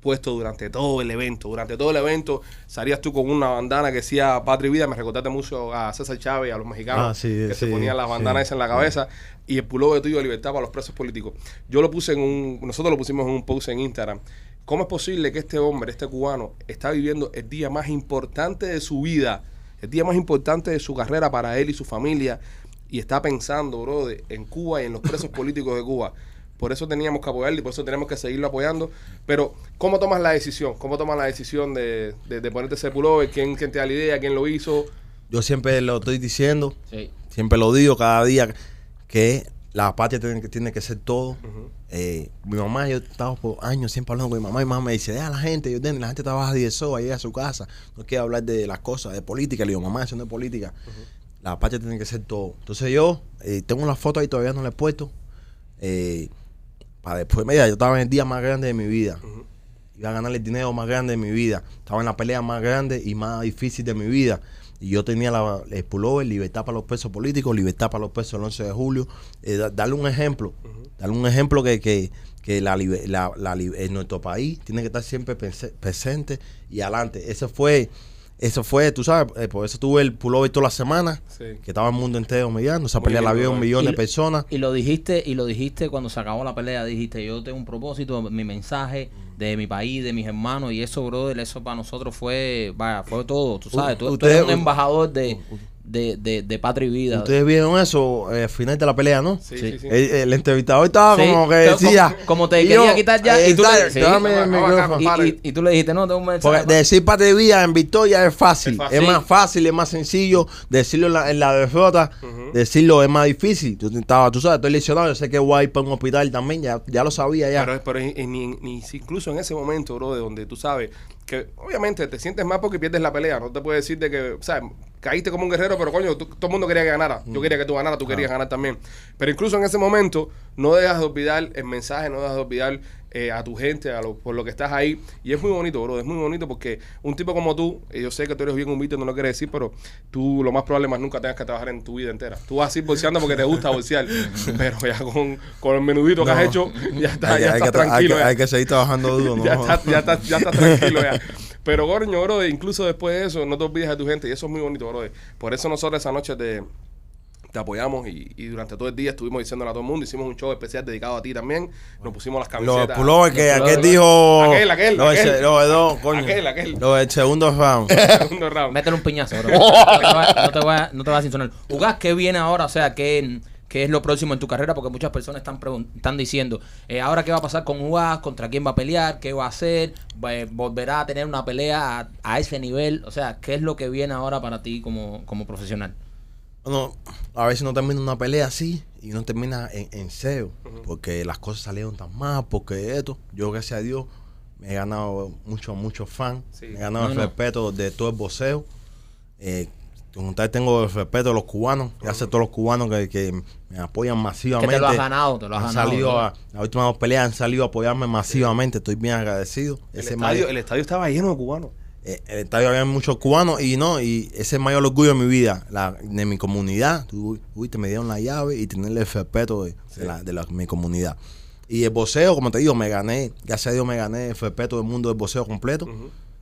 Puesto durante todo el evento. Durante todo el evento salías tú con una bandana que decía Patria y Vida. Me recordaste mucho a César Chávez a los mexicanos Ah, sí, que se ponían las bandanas sí. esas en la cabeza. Y el pullover tuyo de libertad para los presos políticos. Yo lo puse en un. Nosotros lo pusimos en un post en Instagram. ¿Cómo es posible que este hombre, este cubano, está viviendo el día más importante de su vida? El día más importante de su carrera para él y su familia. Y está pensando, bro, de- en Cuba y en los presos políticos de Cuba. Por eso teníamos que apoyarlo y por eso tenemos que seguirlo apoyando. Pero, ¿cómo tomas la decisión? ¿Cómo tomas la decisión de, de, de ponerte ese pullover? ¿Quién, ¿Quién te da la idea? ¿Quién lo hizo? Yo siempre lo estoy diciendo, Sí. siempre lo digo cada día, que la patria tiene que, tiene que ser todo. Eh, mi mamá, yo he estado por años siempre hablando con mi mamá y mi mamá me dice, deja a la gente, yo, la gente trabaja 10 horas, llega a su casa, no quiere hablar de las cosas, de política. Le digo, mamá, eso no es política. La patria tiene que ser todo. Entonces yo eh, tengo una foto ahí, todavía no la he puesto. Eh, para después, mira, yo estaba en el día más grande de mi vida. Iba a ganar el dinero más grande de mi vida. Estaba en la pelea más grande y más difícil de mi vida. Y yo tenía la, el pullover, libertad para los presos políticos, libertad para los presos el 11 de julio. Eh, da- darle un ejemplo. Darle un ejemplo que, que, que la, en nuestro país tiene que estar siempre presente y adelante. Eso fue, eso fue, tú sabes, eh, por eso tuve el pullover toda la semana, Sí. que estaba el mundo entero mirando. Esa Muy pelea bien, la vio un millón Y de personas. Y lo dijiste, y lo dijiste cuando se acabó la pelea, dijiste, yo tengo un propósito, mi mensaje de mi país, de mis hermanos, y eso, brother, eso para nosotros fue, vaya, fue todo, tú sabes, tú, tú eres un embajador de, de, de, de patria y vida. Ustedes vieron eso eh, al final de la pelea, ¿no? Sí, Sí. sí, sí. El, el entrevistador estaba Sí, como que decía. como- como te y quería yo, quitar ya, y tú le- sí, acá, compadre. y, y, y tú le dijiste, no, tengo un mensaje. Porque decir parte de vida en victoria es fácil. Es más fácil, es más sencillo. Decirlo en la, en la derrota, decirlo es más difícil. Tú, estaba, tú sabes, estoy lesionado. Yo sé que voy a ir para un hospital también. Ya, ya lo sabía ya. Pero, pero en- en- ni- ni si- incluso en ese momento, bro, de donde tú sabes que obviamente te sientes mal porque pierdes la pelea. No te puedes decir de que, o sea, caíste como un guerrero, pero coño, tú- todo el mundo quería que ganara. Yo quería que tú ganaras, tú querías ganar también. Pero incluso en ese momento, no dejas de olvidar el mensaje, no dejas de olvidar eh, a tu gente, a lo, por lo que estás ahí. Y es muy bonito, bro, es muy bonito porque un tipo como tú, eh, yo sé que tú eres bien humilde, no lo quieres decir, pero tú lo más probable más nunca tengas que trabajar en tu vida entera. Tú vas a ir bolseando porque te gusta bolsear, pero ya con, con el menudito que has hecho, ya, está, hay, ya hay estás que, tra- hay tranquilo. que- ya hay que seguir trabajando duro. ¿no? ya estás ya está, ya está tranquilo ya. Pero, Gorño, bro, incluso después de eso, no te olvides de tu gente. Y eso es muy bonito, bro. Por eso nosotros esa noche de, te apoyamos y, y durante todo el día estuvimos diciéndole a todo el mundo. Hicimos un show especial dedicado a ti también. Nos pusimos las Los camisetas. pullovers que Los aquel dijo. Aquel, aquel, Lo del aquel. se- lo de dos, coño. Aquel, aquel. Lo del segundo round. Segundo round. Métele un piñazo, bro. No te va- no te va- no te vas a sintonar. Ugas, ¿qué viene ahora? O sea, ¿qué, qué es lo próximo en tu carrera? Porque muchas personas están, están diciendo, eh, ahora qué va a pasar con Ugas, contra quién va a pelear, qué va a hacer, Va- volverá a tener una pelea a, a ese nivel. O sea, ¿qué es lo que viene ahora para ti como, como profesional? Bueno, a veces no termina una pelea así y no termina en, en SEO, porque las cosas salieron tan mal, porque esto, yo gracias a Dios me he ganado muchos, muchos fans, Sí. me he ganado No, el no. respeto de todo el boxeo. Eh, tengo el respeto de los cubanos, gracias a todos los cubanos que, que me apoyan masivamente. Que te lo has ganado, te lo has Han ganado. salido ¿no? a, las últimas dos peleas han salido a apoyarme masivamente, estoy bien agradecido. El Ese estadio, el estadio estaba lleno de cubanos. Eh, el estadio había muchos cubanos y no, y ese es el mayor orgullo de mi vida, la, de mi comunidad. Uy, te me dieron la llave y tenerle el respeto de, de la, de la- mi comunidad. Y el boxeo, como te digo, me gané, gracias a Dios me gané el respeto del mundo del boxeo completo.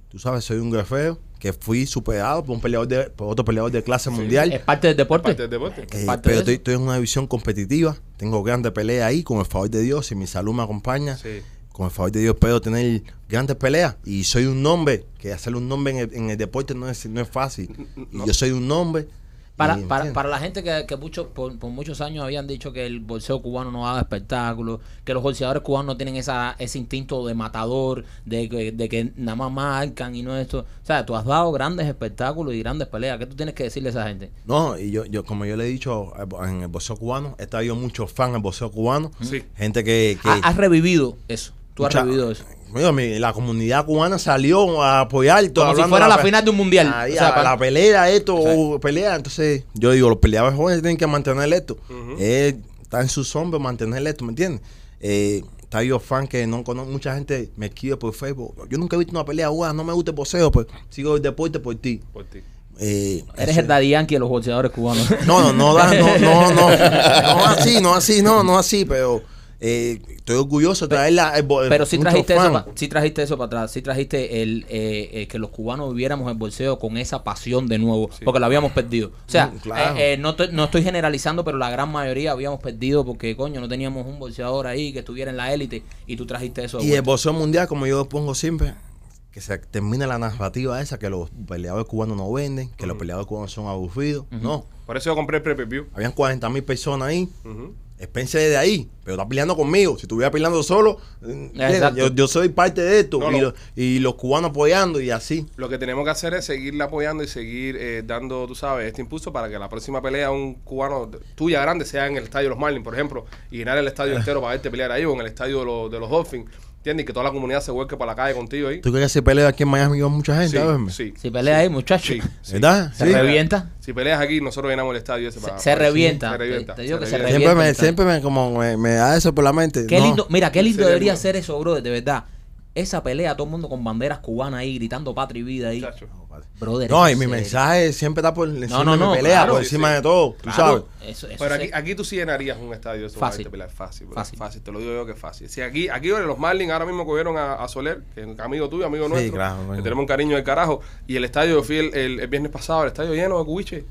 Tú sabes, soy un guerrero que fui superado por un peleador de, por otro peleador de clase mundial. ¿Es parte del deporte? Parte del deporte. Eh, parte de pero estoy, estoy en una división competitiva. Tengo grandes peleas ahí, con el favor de Dios, si mi salud me acompaña. Sí. Con el favor de Dios espero tener grandes peleas. Y soy un nombre, que hacer un nombre en el, en el deporte no es, no es fácil. Y yo soy un nombre. Para, para, para la gente que, que mucho, por, por muchos años habían dicho que el bolseo cubano no daba espectáculos, que los bolseadores cubanos no tienen esa, ese instinto de matador, de, que- de que nada más marcan y no esto. O sea, tú has dado grandes espectáculos y grandes peleas. ¿Qué tú tienes que decirle a esa gente? No, y yo, yo como yo le he dicho eh, en el boxeo cubano, he traído muchos fans en el boxeo cubano. Sí. Gente que... que Ha- Has revivido eso. Tú has mucha- revivido eso. Mira, mi- la comunidad cubana salió a apoyar. todo, Como si hablando fuera la pe- final de un mundial. Ahí, O sea, a para- la pelea, esto, o pelea. Entonces, yo digo, los peleadores jóvenes tienen que mantener esto. Eh, está en sus hombros mantener esto, ¿me entiendes? Eh, está yo fan que no conozco, mucha gente me escribe por Facebook. Yo nunca he visto una pelea, guau, no me gusta el boxeo, pues sigo el deporte por ti. Por ti. Eh, Eres el Daddy Yankee de los bolseadores cubanos. no, no, no, da- no, no, no, no así, no así, no, no así, pero eh, estoy orgulloso de traer la, el bo- Pero sí trajiste, eso pa- sí trajiste eso para atrás, sí trajiste el eh, eh, que los cubanos viviéramos el bolseo con esa pasión de nuevo, porque lo habíamos perdido. O sea, Mm, claro. eh, eh, no, te- no estoy generalizando, pero la gran mayoría habíamos perdido porque, coño, no teníamos un bolseador ahí que estuviera en la élite y tú trajiste eso. Y el boxeo mundial, como yo pongo siempre, que se termine la narrativa esa, que los peleadores cubanos no venden, que los peleadores cubanos son aburridos. No, Por eso yo compré el pre-view. habían 40 mil personas ahí. Spencer es de ahí, pero está peleando conmigo. Si estuviera peleando solo, yo, yo soy parte de esto. No, y, no. lo- y los cubanos apoyando y así. Lo que tenemos que hacer es seguirle apoyando y seguir eh, dando, tú sabes, este impulso para que la próxima pelea un cubano tuya grande sea en el estadio de los Marlins, por ejemplo, y llenar el estadio entero para verte pelear ahí o en el estadio de los, de los Dolphins. ¿Entiendes? Y que toda la comunidad se vuelque para la calle contigo ahí. ¿Tú crees que se pelea aquí en Miami con mucha gente? Sí, a verme? sí. Si pelea ahí, muchachos, Sí, sí. ¿Verdad? se Sí. revienta. Si peleas aquí, nosotros llenamos el estadio ese Se- para. se para- revienta. Se revienta. Te- te digo que se revienta. revienta. Siempre me, siempre me, como me, me da eso por la mente. Qué No. lindo, mira, qué lindo debería lindo. ser eso, bro, de verdad. Esa pelea, todo el mundo con banderas cubanas ahí, gritando patria y vida ahí. Muchacho. Brother, No, y mi mensaje siempre está por encima no, de no, mi pelea, claro. por encima sí. de todo, tú Claro, sabes. Eso, eso Pero aquí, aquí tú sí llenarías un estadio eso Fácil. pelear. Fácil, bro. Fácil. fácil. Te lo digo yo que es fácil. Si aquí, aquí los Marlins ahora mismo cogieron a, a Soler, que es amigo tuyo, amigo Sí, nuestro. claro, que bueno. tenemos un cariño del carajo. Y el estadio, yo fui el, el- el viernes pasado, el estadio lleno de cubiches.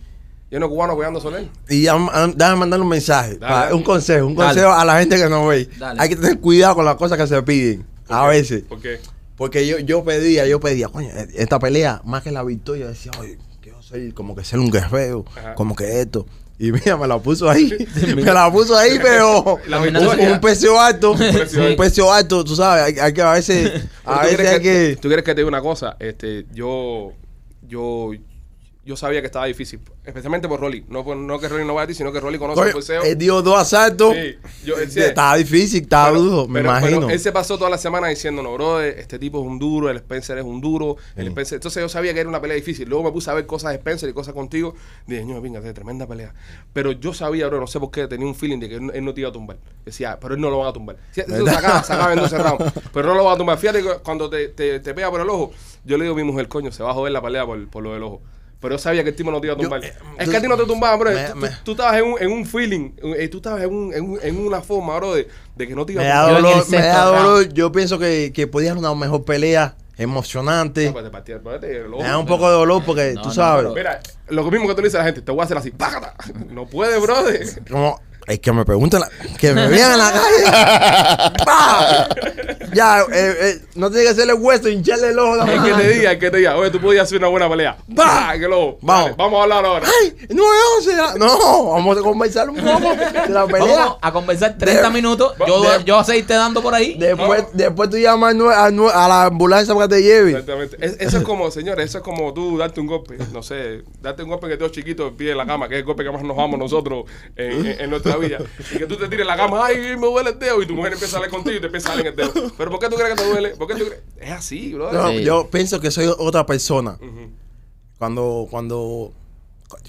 Lleno de cubanos apoyando a Soler. Y ya, ah, déjame mandar un mensaje, Dale, un consejo, un Dale. consejo a la gente que no ve. Dale. Hay que tener cuidado con las cosas que se piden, a veces. Porque Porque yo, yo pedía, yo pedía, coño, esta pelea, más que la victoria, decía, oye, quiero ser como que ser un guerrero, Ajá. como que esto. Y mira, me la puso ahí, me la puso ahí, pero La un, un precio alto, un precio alto, tú sabes, hay, hay que a veces, a ¿tú, veces hay que... ¿Tú quieres que te diga una cosa? Este, yo, yo, yo sabía que estaba difícil, especialmente por Rolly. No, por- no que Rolly no vaya a ti, sino que Rolly conoce el Coño, él dio dos asaltos, Sí, yo- él decía- estaba difícil, estaba Pero- duro, me pero- imagino. pero él se pasó toda la semana diciéndonos, bro, este tipo es un duro, el Spencer es un duro, el Spencer. Entonces yo sabía que era una pelea difícil. Luego me puse a ver cosas de Spencer y cosas contigo. Dije, no, venga, tremenda pelea. Pero yo sabía, bro, no sé por qué, tenía un feeling de que él, él no te iba a tumbar. Decía, "Ah, pero él no lo va a tumbar. Sí, sacaba, sacaba en 12 rounds, pero no lo va a tumbar. Fíjate que cuando te, te, te pega por el ojo, yo le digo a mi mujer, coño, se va a joder la pelea por, por lo del ojo. Pero yo sabía que el tipo no te iba a tumbar. eh, es tú- que a ti no te tumbaban, bro. me- tú, me- tú- tú estabas en un, en un feeling, eh, tú estabas en, un- en, un- en una forma, bro, de, de que no te iba Me a da Yo en el dolor, me da dolor. Yo pienso que, que podía ser una mejor pelea emocionante. No, pues pues. Me da un poco de dolor porque No, tú no, sabes. pero- Mira, lo mismo que tú le dices a la gente, te voy a hacer así, ¡págata! No puede, brother. Como, es que me pregunten, la- que me vean en la calle. ¡Pah! Ya, eh, eh, no tiene que hacerle hueso, hincharle el ojo. El más. que te diga, el que te diga, oye, tú podías hacer una buena pelea. ¡Bah! Que lo, Vamos. Dale, vamos a hablar ahora. ¡Ay! ¡No, no, no! Vamos a conversar un poco de la pelea. Vamos a conversar 30 De- minutos. Yo, de- yo a seguirte dando por ahí. Después, No. después tú llamas nue- a la ambulancia para que te lleve. Exactamente. Es- eso es como, señores, eso es como tú darte un golpe, no sé, darte un golpe que te chiquito en pie en la cama, que es el golpe que más nos vamos nosotros en, en- en nuestra vida. Y que tú te tires en la cama, ay, me duele el dedo, y tu mujer empieza a hablar contigo y te empieza a darle en el dedo. Pero ¿por qué tú crees que te duele? ¿Por qué tú crees? Es así, bro. No, Sí. Yo pienso que soy otra persona. Cuando, cuando,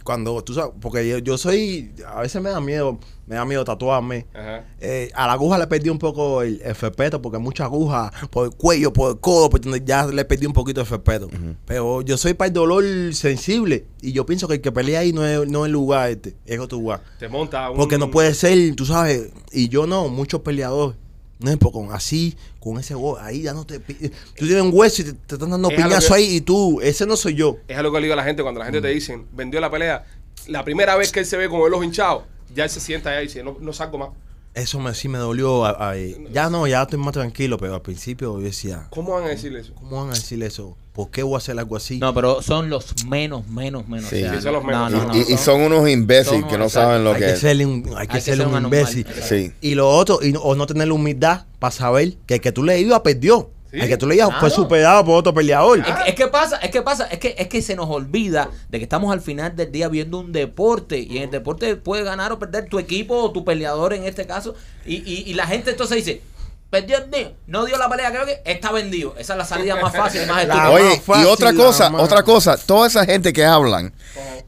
cuando, tú sabes, porque yo, yo soy, a veces me da miedo, me da miedo tatuarme. Ajá. Eh, a la aguja le perdí un poco el, el respeto porque mucha aguja por el cuello, por el codo, por donde ya le perdí un poquito el respeto. Pero yo soy para el dolor sensible y yo pienso que el que pelea ahí no es, no es el lugar este, es otro lugar. Te monta un... Porque no puede ser, tú sabes, y yo no, muchos peleadores. No es con así, con ese gol, ahí dándote. pi- Tú tienes un hueso y te, te están dando Es piñazo que- ahí y tú, ese no soy yo. Es algo que le digo a la gente cuando la gente te dicen, vendió la pelea, la primera vez que él se ve con el ojo hinchado, ya él se sienta ahí y dice, no, no salgo más. Eso me, sí me dolió. a- a- ya no, ya estoy más tranquilo, pero al principio yo decía, ¿Cómo van a decirle eso? ¿cómo van a decir eso? ¿Por qué voy a hacer algo así? No, pero son los menos, menos, menos. Sí. o sea, Sí, son los menos. No, no, no, y, y son unos imbéciles son que no saben lo hay que que es. serle un, hay que que serle ser un imbécil. Sí. Y lo otro, y, no- o no tener la humildad para saber que el que tú le ibas perdió. Sí. El que tú le fue Claro. superado por otro peleador. Es, que- es que pasa, es que pasa, es que es que se nos olvida de que estamos al final del día viendo un deporte y en el deporte puede ganar o perder tu equipo o tu peleador en este caso y, y, y la gente entonces dice perdió el día, no dio la pelea, creo que está vendido. Esa es la salida más fácil y más estúpida. más Oye, y otra cosa, otra cosa, toda esa gente que hablan,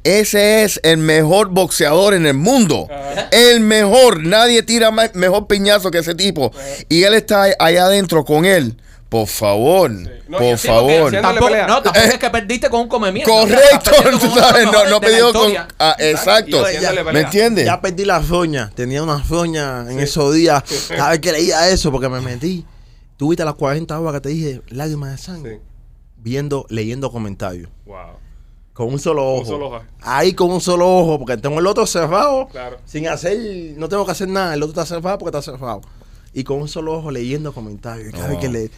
ese es el mejor boxeador en el mundo. El mejor, nadie tira más- mejor piñazo que ese tipo. Y él está allá adentro con él. Por favor, No, por favor. Tampoco, no, tampoco es que perdiste con un come mierda. Correcto, tú sabes, no, no pidió con... ah, exacto, ¿me entiendes? Ya perdí la roña. Tenía una roña en esos días. Cada vez que leía eso, porque me metí. Tuviste las 40 horas que te dije lágrimas de sangre. Sí. Viendo, leyendo comentarios. Wow. Con un solo ojo. un solo ojo. Ahí con un solo ojo, porque tengo el otro cerrado. Claro. Sin hacer, no tengo que hacer nada. El otro está cerrado porque está cerrado. Y con un solo ojo leyendo comentarios. Y cada vez que le,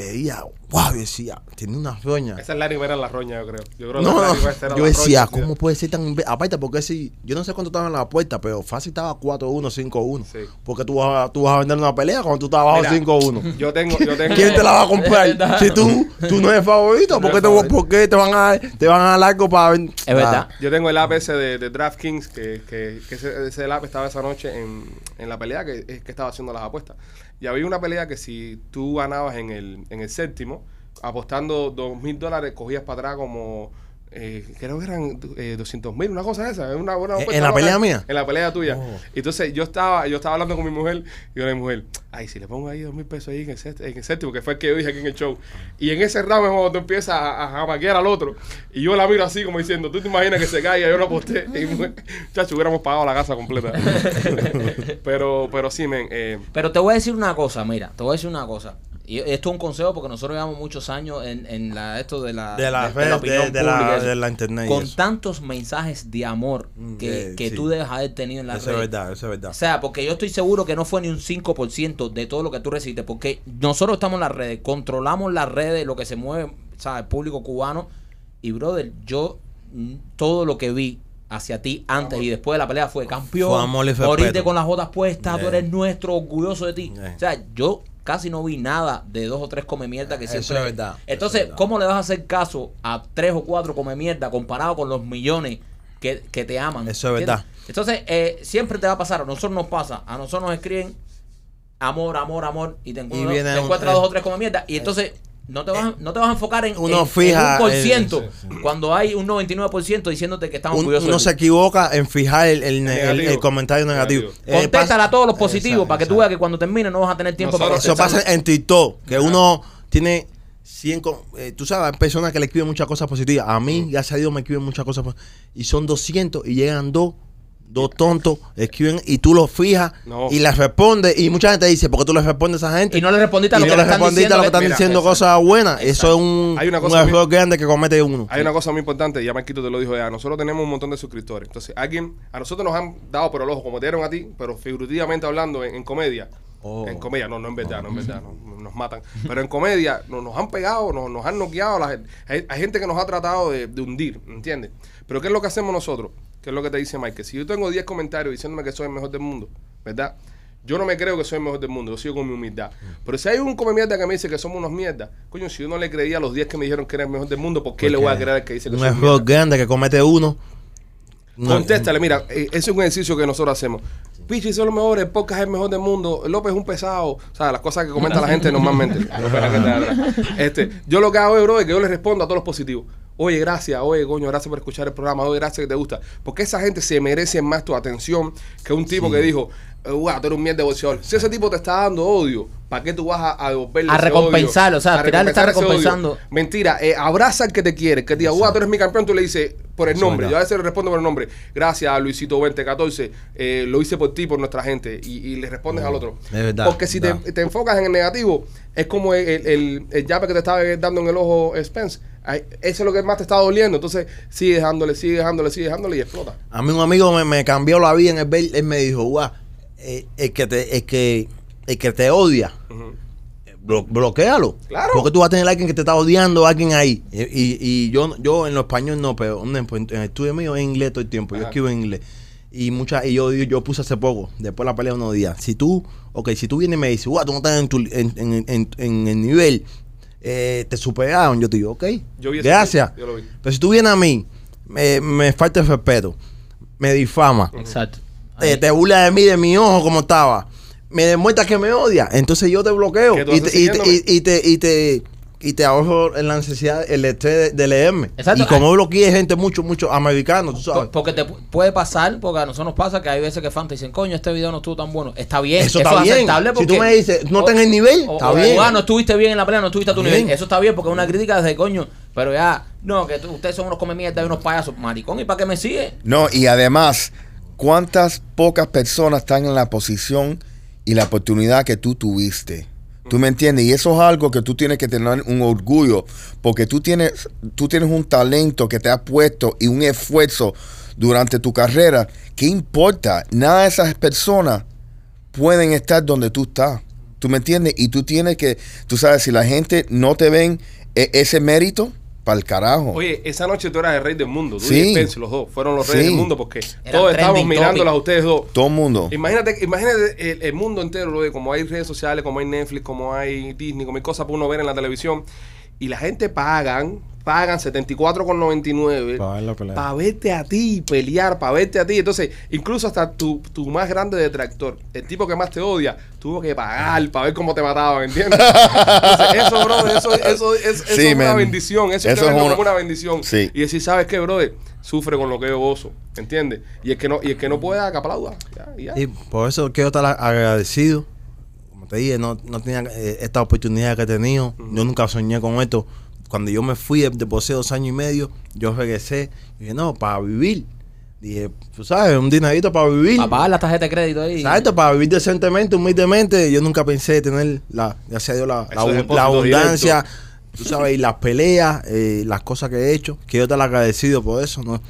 leía, wow, yo decía, tiene una roña. Esa lágrima era la roña, yo creo. Yo creo que No, la no, yo la decía, roña. ¿cómo puede ser tan Aparte, porque si, yo no sé cuánto estaba en la puerta, pero fácil estaba 4-1, 5-1. Sí. Porque tú vas, a, tú vas a vender una pelea cuando tú estás abajo Mira, 5-1. Yo tengo, yo tengo. ¿Quién te la va a comprar? Es si tú, tú no eres favorito, No ¿por qué, te, favorito. por qué te van a dar, te van a dar algo para ven- Es verdad. Yo tengo el app ese de, de DraftKings, que, que, que ese, ese app estaba esa noche en, en la pelea que, que estaba haciendo las apuestas. Y había una pelea que si tú ganabas en el, en el séptimo, apostando dos mil dólares, cogías para atrás como, eh, creo que eran eh, 200 mil, una cosa esa. Una, una ¿En- la pelea mía? En la pelea tuya. Oh. Entonces yo estaba yo estaba hablando con mi mujer y yo le mi mujer, ay, si le pongo ahí dos mil pesos ahí en el, en el séptimo, que fue el que yo dije aquí en el show. Y en ese round es cuando tú empiezas a, a jamaquear al otro. Y yo la miro así como diciendo, tú te imaginas que se caiga, yo no aposté. Y mujer, chacho, hubiéramos pagado la casa completa. pero, pero sí, men. Eh, Pero te voy a decir una cosa, mira, te voy a decir una cosa. Y esto es un consejo porque nosotros llevamos muchos años en, en la, esto de la, De la de- de- opinión de la- pública eso. de la internet Con eso. tantos mensajes de amor que, que sí. tú debes haber tenido en la Eso red. es verdad, eso es verdad. O sea, porque yo estoy seguro que no fue ni un 5% de todo lo que tú recibiste, porque nosotros estamos en las redes, controlamos las redes, lo que se mueve, ¿sabes? El público cubano. Y, brother, yo mm, todo lo que vi hacia ti antes y después de la pelea fue campeón, Fue moriste con las botas puestas, tú eres nuestro, orgulloso de ti. O sea, yo casi no vi nada de dos o tres come mierda que Eso siempre... es verdad, eso Entonces, es verdad. ¿cómo le vas a hacer caso a tres o cuatro come mierda comparado con los millones que, que te aman? Eso es verdad. Entonces, eh, siempre te va a pasar, a nosotros nos pasa, a nosotros nos escriben amor, amor, amor, y te encuentras, te eh, dos o tres come mierda, y entonces no te vas, a- no te vas a enfocar en, Uno en- fija, en un por ciento, sí, cuando hay un 99% diciéndote que estamos Un- orgullosos uno se equivoca en fijar el, el- el- Negativo. el comentario negativo. Negativo. Eh, Contéstale pasa- a todos los positivos Exacto, para que tú exacto. veas que cuando termine no vas a tener tiempo para Nosotros- Eso contestar. pasa en TikTok, que uno tiene 100, co- eh, tú sabes, hay personas que le escriben muchas cosas positivas. A mí, gracias a Dios, me escriben muchas cosas positivas. Y son 200 y llegan dos dos tontos escriben y tú los fijas No. y les respondes. Y mucha gente dice, ¿por qué tú les respondes a esa gente? Y no le respondiste a lo no que le le están respondiste a lo que están Mira, diciendo exacto. cosas buenas. Eso es un, Hay una un cosa error muy- grande que comete uno. Hay una cosa muy importante, ya Marquito te lo dijo ya. Nosotros tenemos un montón de suscriptores. Entonces, alguien, a nosotros nos han dado por el ojo, como te dieron a ti, pero figurativamente hablando en, en comedia. Oh. En comedia, no, no en verdad, no en verdad, no, nos matan. Pero en comedia nos, nos han pegado, nos, nos han noqueado. La, gente. hay, hay gente que nos ha tratado de, de hundir, ¿entiendes? Pero ¿qué es lo que hacemos nosotros? ¿Qué es lo que te dice Mike? Que si yo tengo 10 comentarios diciéndome que soy el mejor del mundo, ¿verdad? Yo no me creo que soy el mejor del mundo, yo sigo con mi humildad. Pero si hay un come mierda que me dice que somos unos mierdas, coño, si yo no le creía a los 10 que me dijeron que era el mejor del mundo, ¿por qué le voy a creer al que dice que soy un error mierda? grande que comete uno. No, Contéstale, mira, eh, ese es un ejercicio que nosotros hacemos. Pichi son los mejores, el podcast es el mejor del mundo, López es un pesado. O sea, las cosas que comenta la gente normalmente. Que este, yo lo que hago, bro, es que yo le respondo a todos los positivos. Oye, gracias, oye, coño, gracias por escuchar el programa, oye, gracias que te gusta. Porque esa gente se merece más tu atención que un tipo que dijo, eh, guau, tú eres un mierda de boxeador. Si ese tipo te está dando odio, ¿para qué tú vas a, a devolverle A ese recompensarlo, odio? o sea, al final le está recompensando. Mentira, eh, abraza al que te quiere, que te diga, guau, tú eres mi campeón, tú le dices por el nombre. Yo a veces le respondo por el nombre. Gracias, Luisito 2014. eh, lo hice por ti, por nuestra gente. Y, y le respondes al otro. es verdad, Porque si te, te enfocas en el negativo, es como el, el, el, el llave que te estaba dando en el ojo Spence. Eso es lo que más te está doliendo. Entonces, sigue dejándole, sigue dejándole, sigue dejándole y explota. A mí un amigo me, me cambió la vida en el él me dijo, guau, eh, el que te, el que, el que te odia, eh, blo- bloquealo. Claro. Porque tú vas a tener a alguien que te está odiando, alguien ahí. Y, y- y yo, yo en lo español no, pero en, en el estudio mío es inglés todo el tiempo. Yo escribo en inglés. Y mucha, y yo, yo, yo puse hace poco, después de la pelea unos días. Si tú, ok, si tú vienes y me dices, guau, tú no estás en, tu, en, en, en- en el nivel, eh, te superaron, yo te digo, ok, Yo vi gracias. clip, yo lo vi. Pero si tú vienes a mí, me, me falta el respeto, me difama, Exacto. Eh, te burlas de mí, de mi ojo, como estaba. Me demuestras que me odia. Entonces yo te bloqueo. ¿Qué tú Y haces te, y, te, siguiéndome? y, y te, y te, y te ahorro en la necesidad, el estrés de, de leerme. Exacto. Y como bloqueé gente, mucho, mucho americanos, tú sabes. Po- Porque te pu- puede pasar, porque a nosotros nos pasa que hay veces que fans te dicen, coño, este video no estuvo tan bueno. Está bien, Eso está es bien. aceptable Si porque... tú me dices, no tenés el nivel, o- está o, bien. "Ah, no estuviste bien en la pelea, no estuviste a tu Bien. nivel. Eso está bien porque es una crítica desde coño. Pero ya, no, que tú- ustedes son unos come mierda y unos payasos. Maricón, ¿y para qué me sigue? No, y además, ¿cuántas pocas personas están en la posición y la oportunidad que tú tuviste? ¿Tú me entiendes? Y eso es algo que tú tienes que tener un orgullo, porque tú tienes, tú tienes un talento que te has puesto y un esfuerzo durante tu carrera. ¿Qué importa? Nada de esas personas pueden estar donde tú estás. ¿Tú me entiendes? Y tú tienes que, tú sabes, si la gente no te ven e- ese mérito, para el carajo. Oye, esa noche tú eras el rey del mundo. Tú Sí. y Spence, los dos, fueron los reyes Sí. del mundo porque Eran todos estábamos topic. a ustedes dos. Todo el mundo. Imagínate, imagínate el, el mundo entero, lo de como hay redes sociales, como hay Netflix, como hay Disney, como hay cosas para uno ver en la televisión. Y la gente pagan, pagan 74,99 Pa' ver la pelea. para verte a ti, pelear, para verte a ti. Entonces, incluso hasta tu, tu más grande detractor, el tipo que más te odia, tuvo que pagar para ver cómo te mataban, ¿entiendes? Entonces, eso, brother, eso, eso, eso, eso Sí, es una bendición. Eso, Eso es es como una- una bendición. Sí. Y decir, ¿sabes qué, brother? Sufre con lo que yo gozo, ¿entiendes? Y el que no, y el que no pueda, que aplauda. Ya, y ya. Y por eso quiero estar agradecido. Te dije, no, no tenía eh, esta oportunidad que he tenido. Yo nunca soñé con esto. Cuando yo me fui de, de poseo dos años y medio, yo regresé y dije, no, para vivir. Dije, tú sabes, un dinerito para vivir. Para pagar la tarjeta de crédito ahí. Exacto, para vivir decentemente, humildemente. Yo nunca pensé tener, la, gracias a Dios, la, abundancia. directos. Tú sabes, y las peleas, eh, las cosas que he hecho. Quiero estar agradecido por eso. ¿no?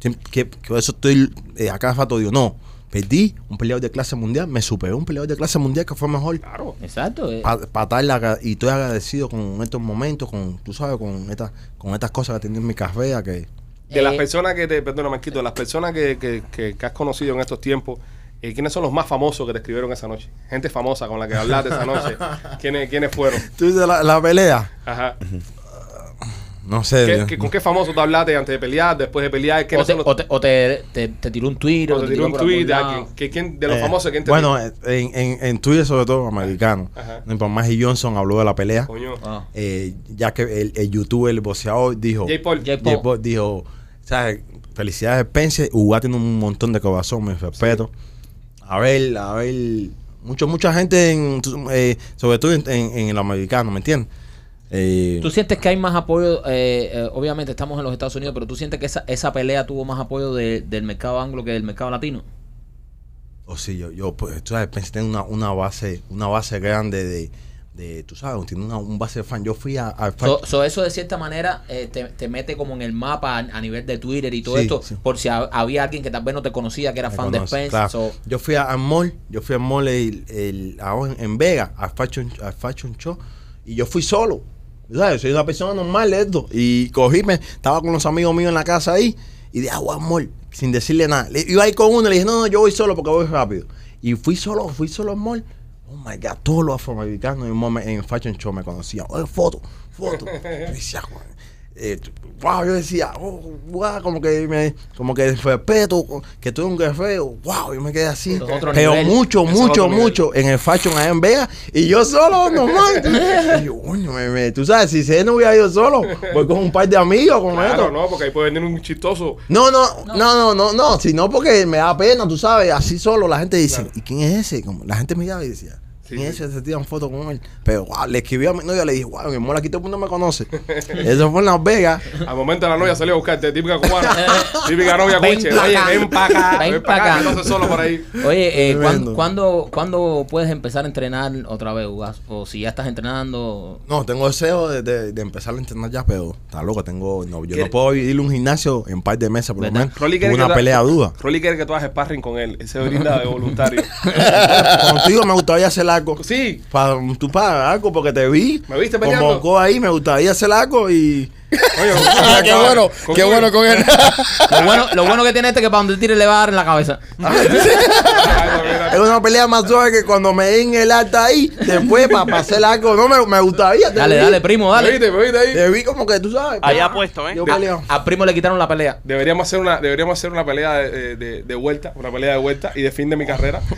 Que, que por eso estoy eh, a cada rato digo, no, perdí un peleador de clase mundial, me superó un peleador de clase mundial que fue mejor. Claro. Exacto. eh. Pa- y estoy agradecido con estos momentos, con, tú sabes, con estas, con estas cosas que he tenido en mi carrera que De las Eh, personas que te, perdona Marquito, de las personas que, que, que- que has conocido en estos tiempos, eh, ¿quiénes son los más famosos que te escribieron esa noche? Gente famosa con la que hablaste esa noche. ¿Quiénes, ¿Quiénes fueron? ¿Tú dices la, la pelea? Ajá. No sé. ¿Qué- Dios. qué- ¿Con qué famoso te hablaste antes de pelear, después de pelear? O ¿Quiénes te, los- o te, o te, te- te tiró un tweet o te tiró de los Eh, famosos, ¿quién te Bueno, eh, en, en, en Twitter sobre todo, americano. Ajá. No, Maggie Johnson habló de la pelea. Coño. Ah. Eh, ya que el, el youtuber, el boxeador, dijo... J. Paul. J. J. Paul dijo, ¿sabes? Felicidades, Pence. Uga tiene un montón de corazón, mi respeto. A ver, a ver... Mucho, mucha gente, en, eh, sobre todo en, en- en el americano, ¿me entiendes? Eh, ¿Tú sientes que hay más apoyo? eh, eh, obviamente estamos en los Estados Unidos, pero ¿tú sientes que esa, esa pelea tuvo más apoyo de- del mercado anglo que del mercado latino? O sí, yo, yo pues, tú sabes, pensé en una, una base, una base grande de, de tú sabes, tiene una, un base de fan. Yo fui a, fan- So, so eso de cierta manera eh, te, te mete como en el mapa a, a nivel de Twitter y todo Sí, esto, sí. por si ha- había alguien que tal vez no te conocía, que era me fan conoce, de Spence. claro. so- yo fui a- al mall, yo fui al mall el, el- en, en Vega, al fashion, al fashion show, y yo fui solo. ¿Sabes? Soy una persona normal de esto. Y cogí, me, estaba con los amigos míos en la casa ahí, y dije, ah, voy al mall, sin decirle nada. Le- iba ahí con uno, le dije, no, no, yo voy solo porque voy rápido. Y fui solo, fui solo al mall. Oh my God, todos los afroamericanos en, en Fashion Show me conocían. Oye, foto, foto. Yo decía, "Juan, eh, wow, yo decía, oh, wow, como que me, como que respeto, que eres un guerrero, wow, yo me quedé así. Pero nivel. mucho, Eso mucho, nivel. mucho en el Fashion allá en Vega y yo solo, normal. Y yo, coño, me- me- tú sabes, si se no hubiera ido solo, voy con un par de amigos, con Claro, esto. no, porque ahí puede venir un chistoso. No, no, no, no, no, no, sino porque me da pena, tú sabes, así solo la gente dice, Claro. ¿y quién es ese? Como la gente miraba y decía, ¿quién Sí, es sí. ese? Se tiran fotos con él. Pero wow, le escribí a mi novia, le dije, wow, mi amor, aquí todo el mundo me conoce. Eso fue en Las Vegas. Al momento la novia salió a buscarte, típica cubana. típica novia Ven coche. Oye, acá. ven para acá. Ven Ven pa' para acá. No sé solo por ahí. Oye, eh, ¿cuán- Tremendo. ¿cuándo, ¿cuándo puedes empezar a entrenar otra vez, Ugas? O si ya estás entrenando... No, tengo deseo de, de- de empezar a entrenar ya, pero está loco, tengo, no, yo ¿Qué? no puedo ir a un gimnasio en par de meses por lo menos. Que una pelea dura. Rolly quiere que tú hagas sparring con él. Él se brinda de voluntario. Contigo me gustaría hacer algo. sí. Para, tú para algo porque te vi. ¿Me viste peleando? Bonco ahí, me gustaría hacer algo y. Oye, Ah, qué bueno, ¿con qué bueno con él. Lo bueno, lo bueno que tiene este es que para donde tire le va a dar en la cabeza. Es una pelea más suave que cuando me den el alta ahí, después para hacer algo. No, me, me gustaría. te Dale, vi. dale, primo, ¿Me dale. viste? ¿Me viste ahí? Te vi como que tú sabes. Allá pa, puesto, ¿eh? Yo peleo. A primo le quitaron la pelea. Deberíamos hacer una, deberíamos hacer una pelea de, de- de vuelta, una pelea de vuelta y de fin de mi carrera.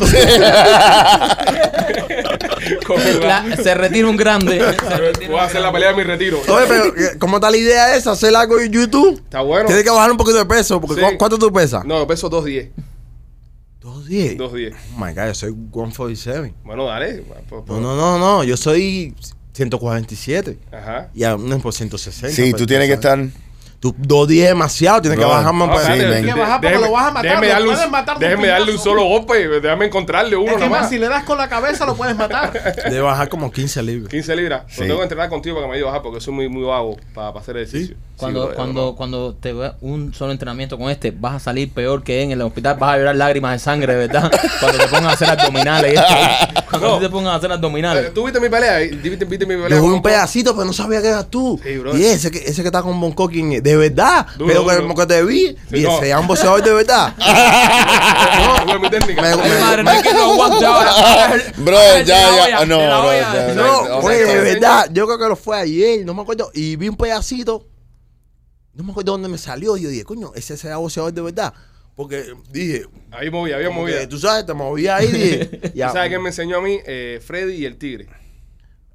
La- se retira un grande. Retira Voy a hacer la pelea de mi retiro. Oye, pero eh, ¿cómo está la idea esa? Hacer algo en YouTube. Está bueno. Tienes que bajar un poquito de peso. Porque Sí. ¿cu- ¿Cuánto tú pesas? No, peso 210. Dos diez. 210. Oh my God, yo soy 147. Bueno, dale. pues, pues. No, no, no, no. Yo soy 147. Ajá. Y a uno por 160. Sí, pues, tú tienes que estar. Tú, dos días es demasiado. Tienes que Bro. bajar más. No, para- sí, de- que bajar porque déjeme- lo vas a matar, Déjeme lo darle un, matar déjeme darle un solo golpe. Déjame encontrarle uno Es que más, si le das con la cabeza lo puedes matar. Debe bajar como 15 libras. 15 libras. Sí. Pero tengo que entrenar contigo para que me ayude a bajar porque soy muy, muy vago para, hacer ejercicio. Sí, Cuando, brother, cuando, no. cuando te ve un solo entrenamiento con este, vas a salir peor que en el hospital, vas a llorar lágrimas de sangre, ¿verdad? Cuando te pongan a hacer abdominales. y esto. Cuando No. te pongan a hacer Eh, abdominales. ¿Tú viste mi pelea? ¿Viste, viste mi pelea? Yo jugué un pedacito, pero no sabía que eras tú. Sí, y ese que, ese que está con Bonco. De verdad. Duro, pero duro. como que te vi. Sí, y no. ese es un boxeador de verdad. No, fue mi técnica. Me- Ay, madre, no que aguante ahora. Bro, Ay, ya, ya. Ah, no, no, No, oye, de verdad. Yo creo que lo fue ayer, no me acuerdo. Y vi un pedacito. No me acuerdo dónde me salió. Y yo dije, coño, ese será boxeador de verdad. Porque dije, Ahí movía, había movida. que, tú sabes, te movía ahí. Dije, ¿Tú ya. sabes quién me enseñó a mí? Eh, Freddy y el Tigre.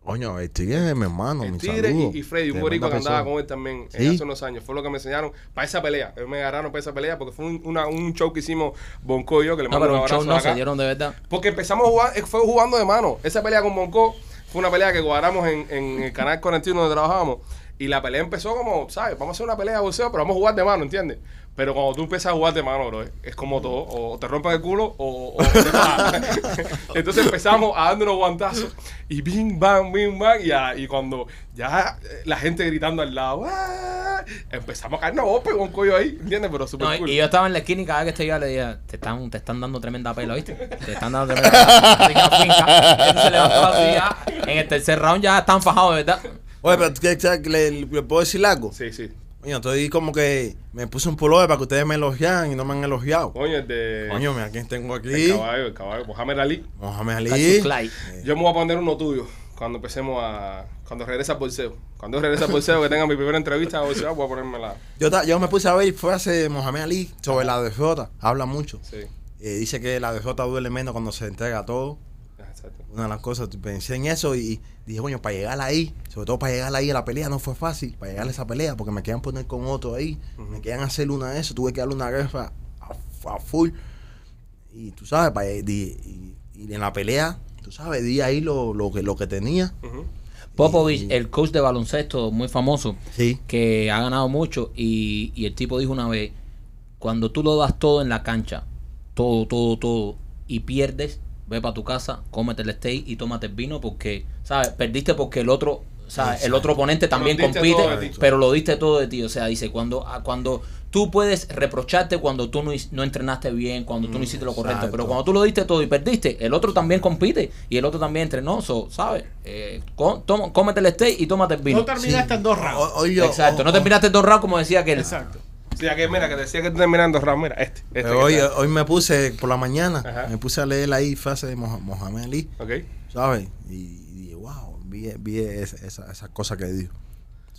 Coño, el tigre es mi hermano, El mi Tigre saludo. y, y Freddy, un boricua que andaba con él también eh, Sí. hace unos años. Fue lo que me enseñaron para esa pelea. Ellos me agarraron para esa pelea porque fue un, una- un show que hicimos Bonco y yo, que le No, pero un un show abrazo no, acá. se dieron de verdad. Porque empezamos a jugar, eh, fue jugando de mano. Esa pelea con Bonco fue una pelea que cuadramos en, en el canal 41 donde trabajábamos. Y la pelea empezó como, ¿sabes? Vamos a hacer una pelea de boxeo, pero vamos a jugar de mano, ¿entiendes? Pero cuando tú empiezas a jugar de mano, bro, es como todo. O te rompen el culo o, o. Entonces empezamos a darnos guantazos. Y bing, bang, bing, bang. Y, a- y cuando ya eh, la gente gritando al lado, ¡ah! empezamos a caernos a golpe con collo ahí, ¿entiendes? Pero súper No, cool. y yo estaba en la esquina y cada vez que estoy yo le decía, te están, te están dando tremenda pela, ¿viste? Te están dando tremenda pela. Se levantó así ya. En el tercer round ya están fajados, verdad. Oye, pero ¿qué- qué- le, le puedo decir algo? Sí, sí. Coño, estoy como que me puse un pullover para que ustedes me elogiaran y no me han elogiado. Coño, el de. Coño, mira quién tengo el aquí. caballo, el caballo. Mohamed Ali. Mohamed Ali. Clay. Yo me voy a poner uno tuyo cuando empecemos a. Cuando regrese al bolseo. Cuando yo regrese al bolseo, que tenga mi primera entrevista a bolseo, voy a ponerme la. Yo, ta- yo me puse a ver frase de Mohamed Ali sobre la derrota. Habla mucho. Sí. Eh, dice que la derrota duele menos cuando se entrega todo. Una de las cosas, pensé en eso y dije, coño, para llegar ahí, sobre todo para llegar ahí a la pelea, no fue fácil, para llegar a esa pelea, porque me quedan poner con otro ahí, me quedan hacer una de eso, tuve que darle una guerra a, a full. Y tú sabes, para, y, y- y en la pelea, tú sabes, di ahí lo, lo, que, lo que tenía. Popovich, Y- el coach de baloncesto muy famoso, Sí. que ha ganado mucho y, y el tipo dijo una vez, cuando tú lo das todo en la cancha, todo, todo, todo, y pierdes, ve para tu casa, cómete el steak y tómate el vino porque, ¿sabes? Perdiste porque el otro, ¿sabes? El otro oponente también compite, pero lo diste todo de ti. O sea, dice, cuando, a- cuando tú puedes reprocharte cuando tú no, no entrenaste bien, cuando tú no hiciste lo correcto, exacto. pero cuando tú lo diste todo y perdiste, el otro también compite y el otro también entrenó, so, ¿sabes? Eh, com- toma- cómete el steak y tómate el vino. No terminaste en dos rounds. O- oye, Exacto, o- no terminaste dos rounds como decía que él. Exacto. Sí, aquí, mira, que decía que terminando round, mira, este. este hoy, está. hoy me puse por la mañana, Ajá. me puse a leer ahí frase de Moha- Mohamed Ali, Ok. ¿sabes? Y, wow, vi, vi esa, esa, esa cosa que dijo.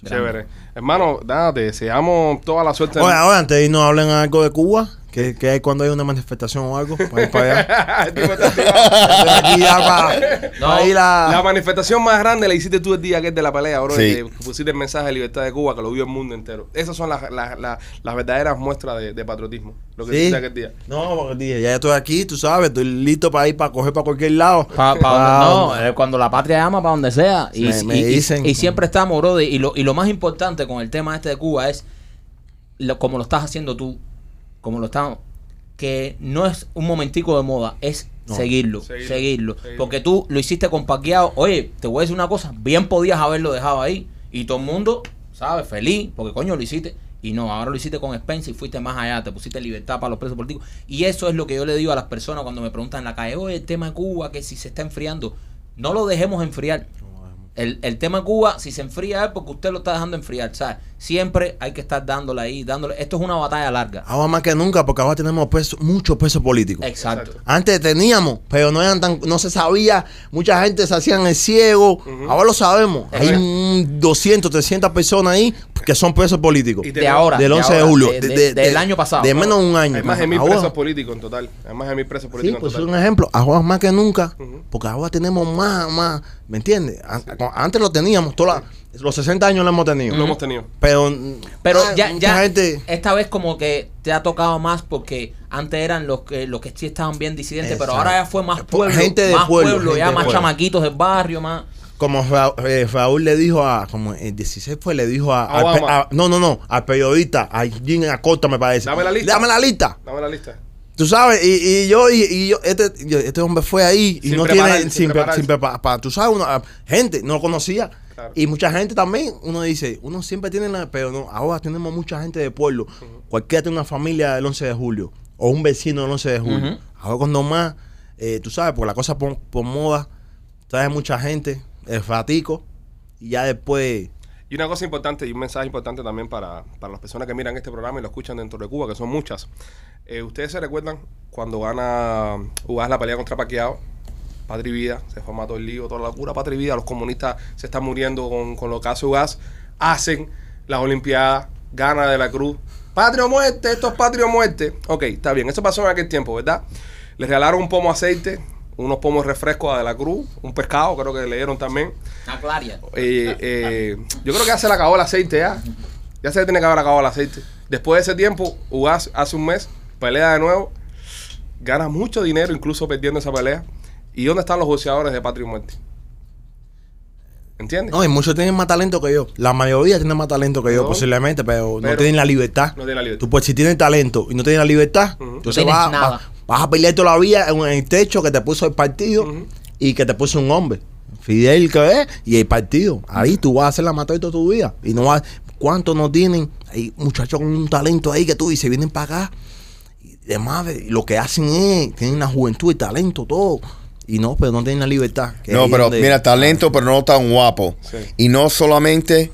Chévere. Hermano, nada, te deseamos toda la suerte. Oye, ahora antes de irnos hablen algo de Cuba, que, que hay cuando hay una manifestación o algo, para ir para allá. El tipo está activado. Estoy aquí ya para, No, para ir a... La manifestación más grande la hiciste tú el día que es de la pelea, bro. Sí. Que pusiste el mensaje de libertad de Cuba, que lo vio el mundo entero. Esas son las, las, las, las verdaderas muestras de, de patriotismo. Lo que Sí. hiciste aquel día. No, porque dije, ya estoy aquí, tú sabes, estoy listo para ir para coger para cualquier lado. Pa- pa Pa- donde- no, eh, cuando la patria ama, para donde sea. Y, Me- me y- y- dicen- y siempre estamos, brother. Y lo, y lo más importante con el tema este de Cuba es lo, como lo estás haciendo tú, como lo estamos, que no es un momentico de moda, es No. seguirlo, Seguirlo, seguirlo, seguirlo. Porque tú lo hiciste con paqueado. Oye, te voy a decir una cosa, bien podías haberlo dejado ahí. Y todo el mundo, ¿sabes? Feliz, porque coño lo hiciste. Y no, ahora lo hiciste con Spence y fuiste más allá, te pusiste libertad para los presos políticos. Y eso es lo que yo le digo a las personas cuando me preguntan en la calle, oye, el tema de Cuba, que si se está enfriando. No lo dejemos enfriar. El, el tema de Cuba, si se enfría es porque usted lo está dejando enfriar, ¿sabes? Siempre hay que estar dándole ahí, dándole. Esto es una batalla larga. Ahora más que nunca, porque ahora tenemos peso, mucho peso político. Exacto. Antes teníamos, pero no eran tan, no se sabía, mucha gente se hacían el ciego. Ahora lo sabemos. Hay un 200, 300 personas ahí que son presos políticos. Y De ahora. del de 11 de ahora, julio. de- de- de- de- del de- año pasado. De menos de un año. Hay más de mil Ahora- presos políticos en total. Hay más de mil presos Sí, políticos pues es en un total. ejemplo. Ahora más que nunca, porque ahora tenemos más, más, ¿me entiendes? An- Antes lo teníamos, toda la- los 60 años lo hemos tenido. Lo hemos tenido. Pero, Pero ah, ya, ya gente, esta vez como que te ha tocado más porque antes eran los que los que sí estaban bien disidentes, pero ahora ya fue más pueblo, gente de más pueblo, pueblo, gente ya de más pueblo. chamaquitos del barrio, más. como Ra- eh, Raúl le dijo a, como el 16 fue, le dijo a, a- no, no, no, al periodista, a Jim Acosta me parece. Dame la lista. Dame la lista. Dame la lista. Tú sabes, y, y yo, y, y yo, este, yo- este hombre fue ahí y Sin no preparar, tiene, sin sin, pre- prepararse. sin prepa- pa- tú sabes, uno, a- gente no lo conocía. Claro. Y mucha gente también, uno dice, uno siempre tiene, la, pero no, ahora tenemos mucha gente de pueblo. Cualquiera tiene una familia del 11 de julio o un vecino del 11 de julio. Ujú. Ahora cuando más, eh, tú sabes, por la cosa por, por moda, trae mucha gente, el ratico, y ya después, Y una cosa importante y un mensaje importante también para, para las personas que miran este programa y lo escuchan dentro de Cuba, que son muchas. Eh, Ustedes se recuerdan cuando gana Ugaz la pelea contra Paquiao, Patri Vida, se forma todo el lío, toda la locura, Patri Vida, los comunistas se están muriendo con, con lo que hace Ugaz, hacen las Olimpiadas, gana de la Cruz. Patrio muerte, esto es patrio muerte. Ok, está bien, eso pasó en aquel tiempo, ¿verdad? Les regalaron un pomo de aceite, unos pomos de refresco a de la Cruz, un pescado, creo que le dieron también. A Claria. Eh, eh, yo creo que ya se le acabó el aceite ya. Ya se le tiene que haber acabado el aceite. Después de ese tiempo, Ugaz hace un mes, pelea de nuevo, gana mucho dinero, incluso perdiendo esa pelea. ¿Y dónde están los boxeadores de Patria y Muerte? ¿Entiendes? no, y muchos tienen más talento que yo. La mayoría tienen más talento que yo, No. posiblemente, pero, Pero no tienen la libertad. no tienen la libertad. Tú, pues, si tienes talento y no tienes la libertad, Ujú. entonces No tienes vas, nada. vas- vas a pelear toda la vida en el techo que te puso el partido y que te puso un hombre. Fidel, que es, y el partido. Ahí tú vas a hacer la matar toda tu vida. Y no vas. ¿Cuántos no tienen? Hay muchachos con un talento ahí que tú dices, vienen para acá. Y de madre, y lo que hacen es, tienen la juventud y talento, todo. Y no, pero no tienen la libertad. que No, pero donde- mira, talento, pero no tan guapo. Sí. Y no solamente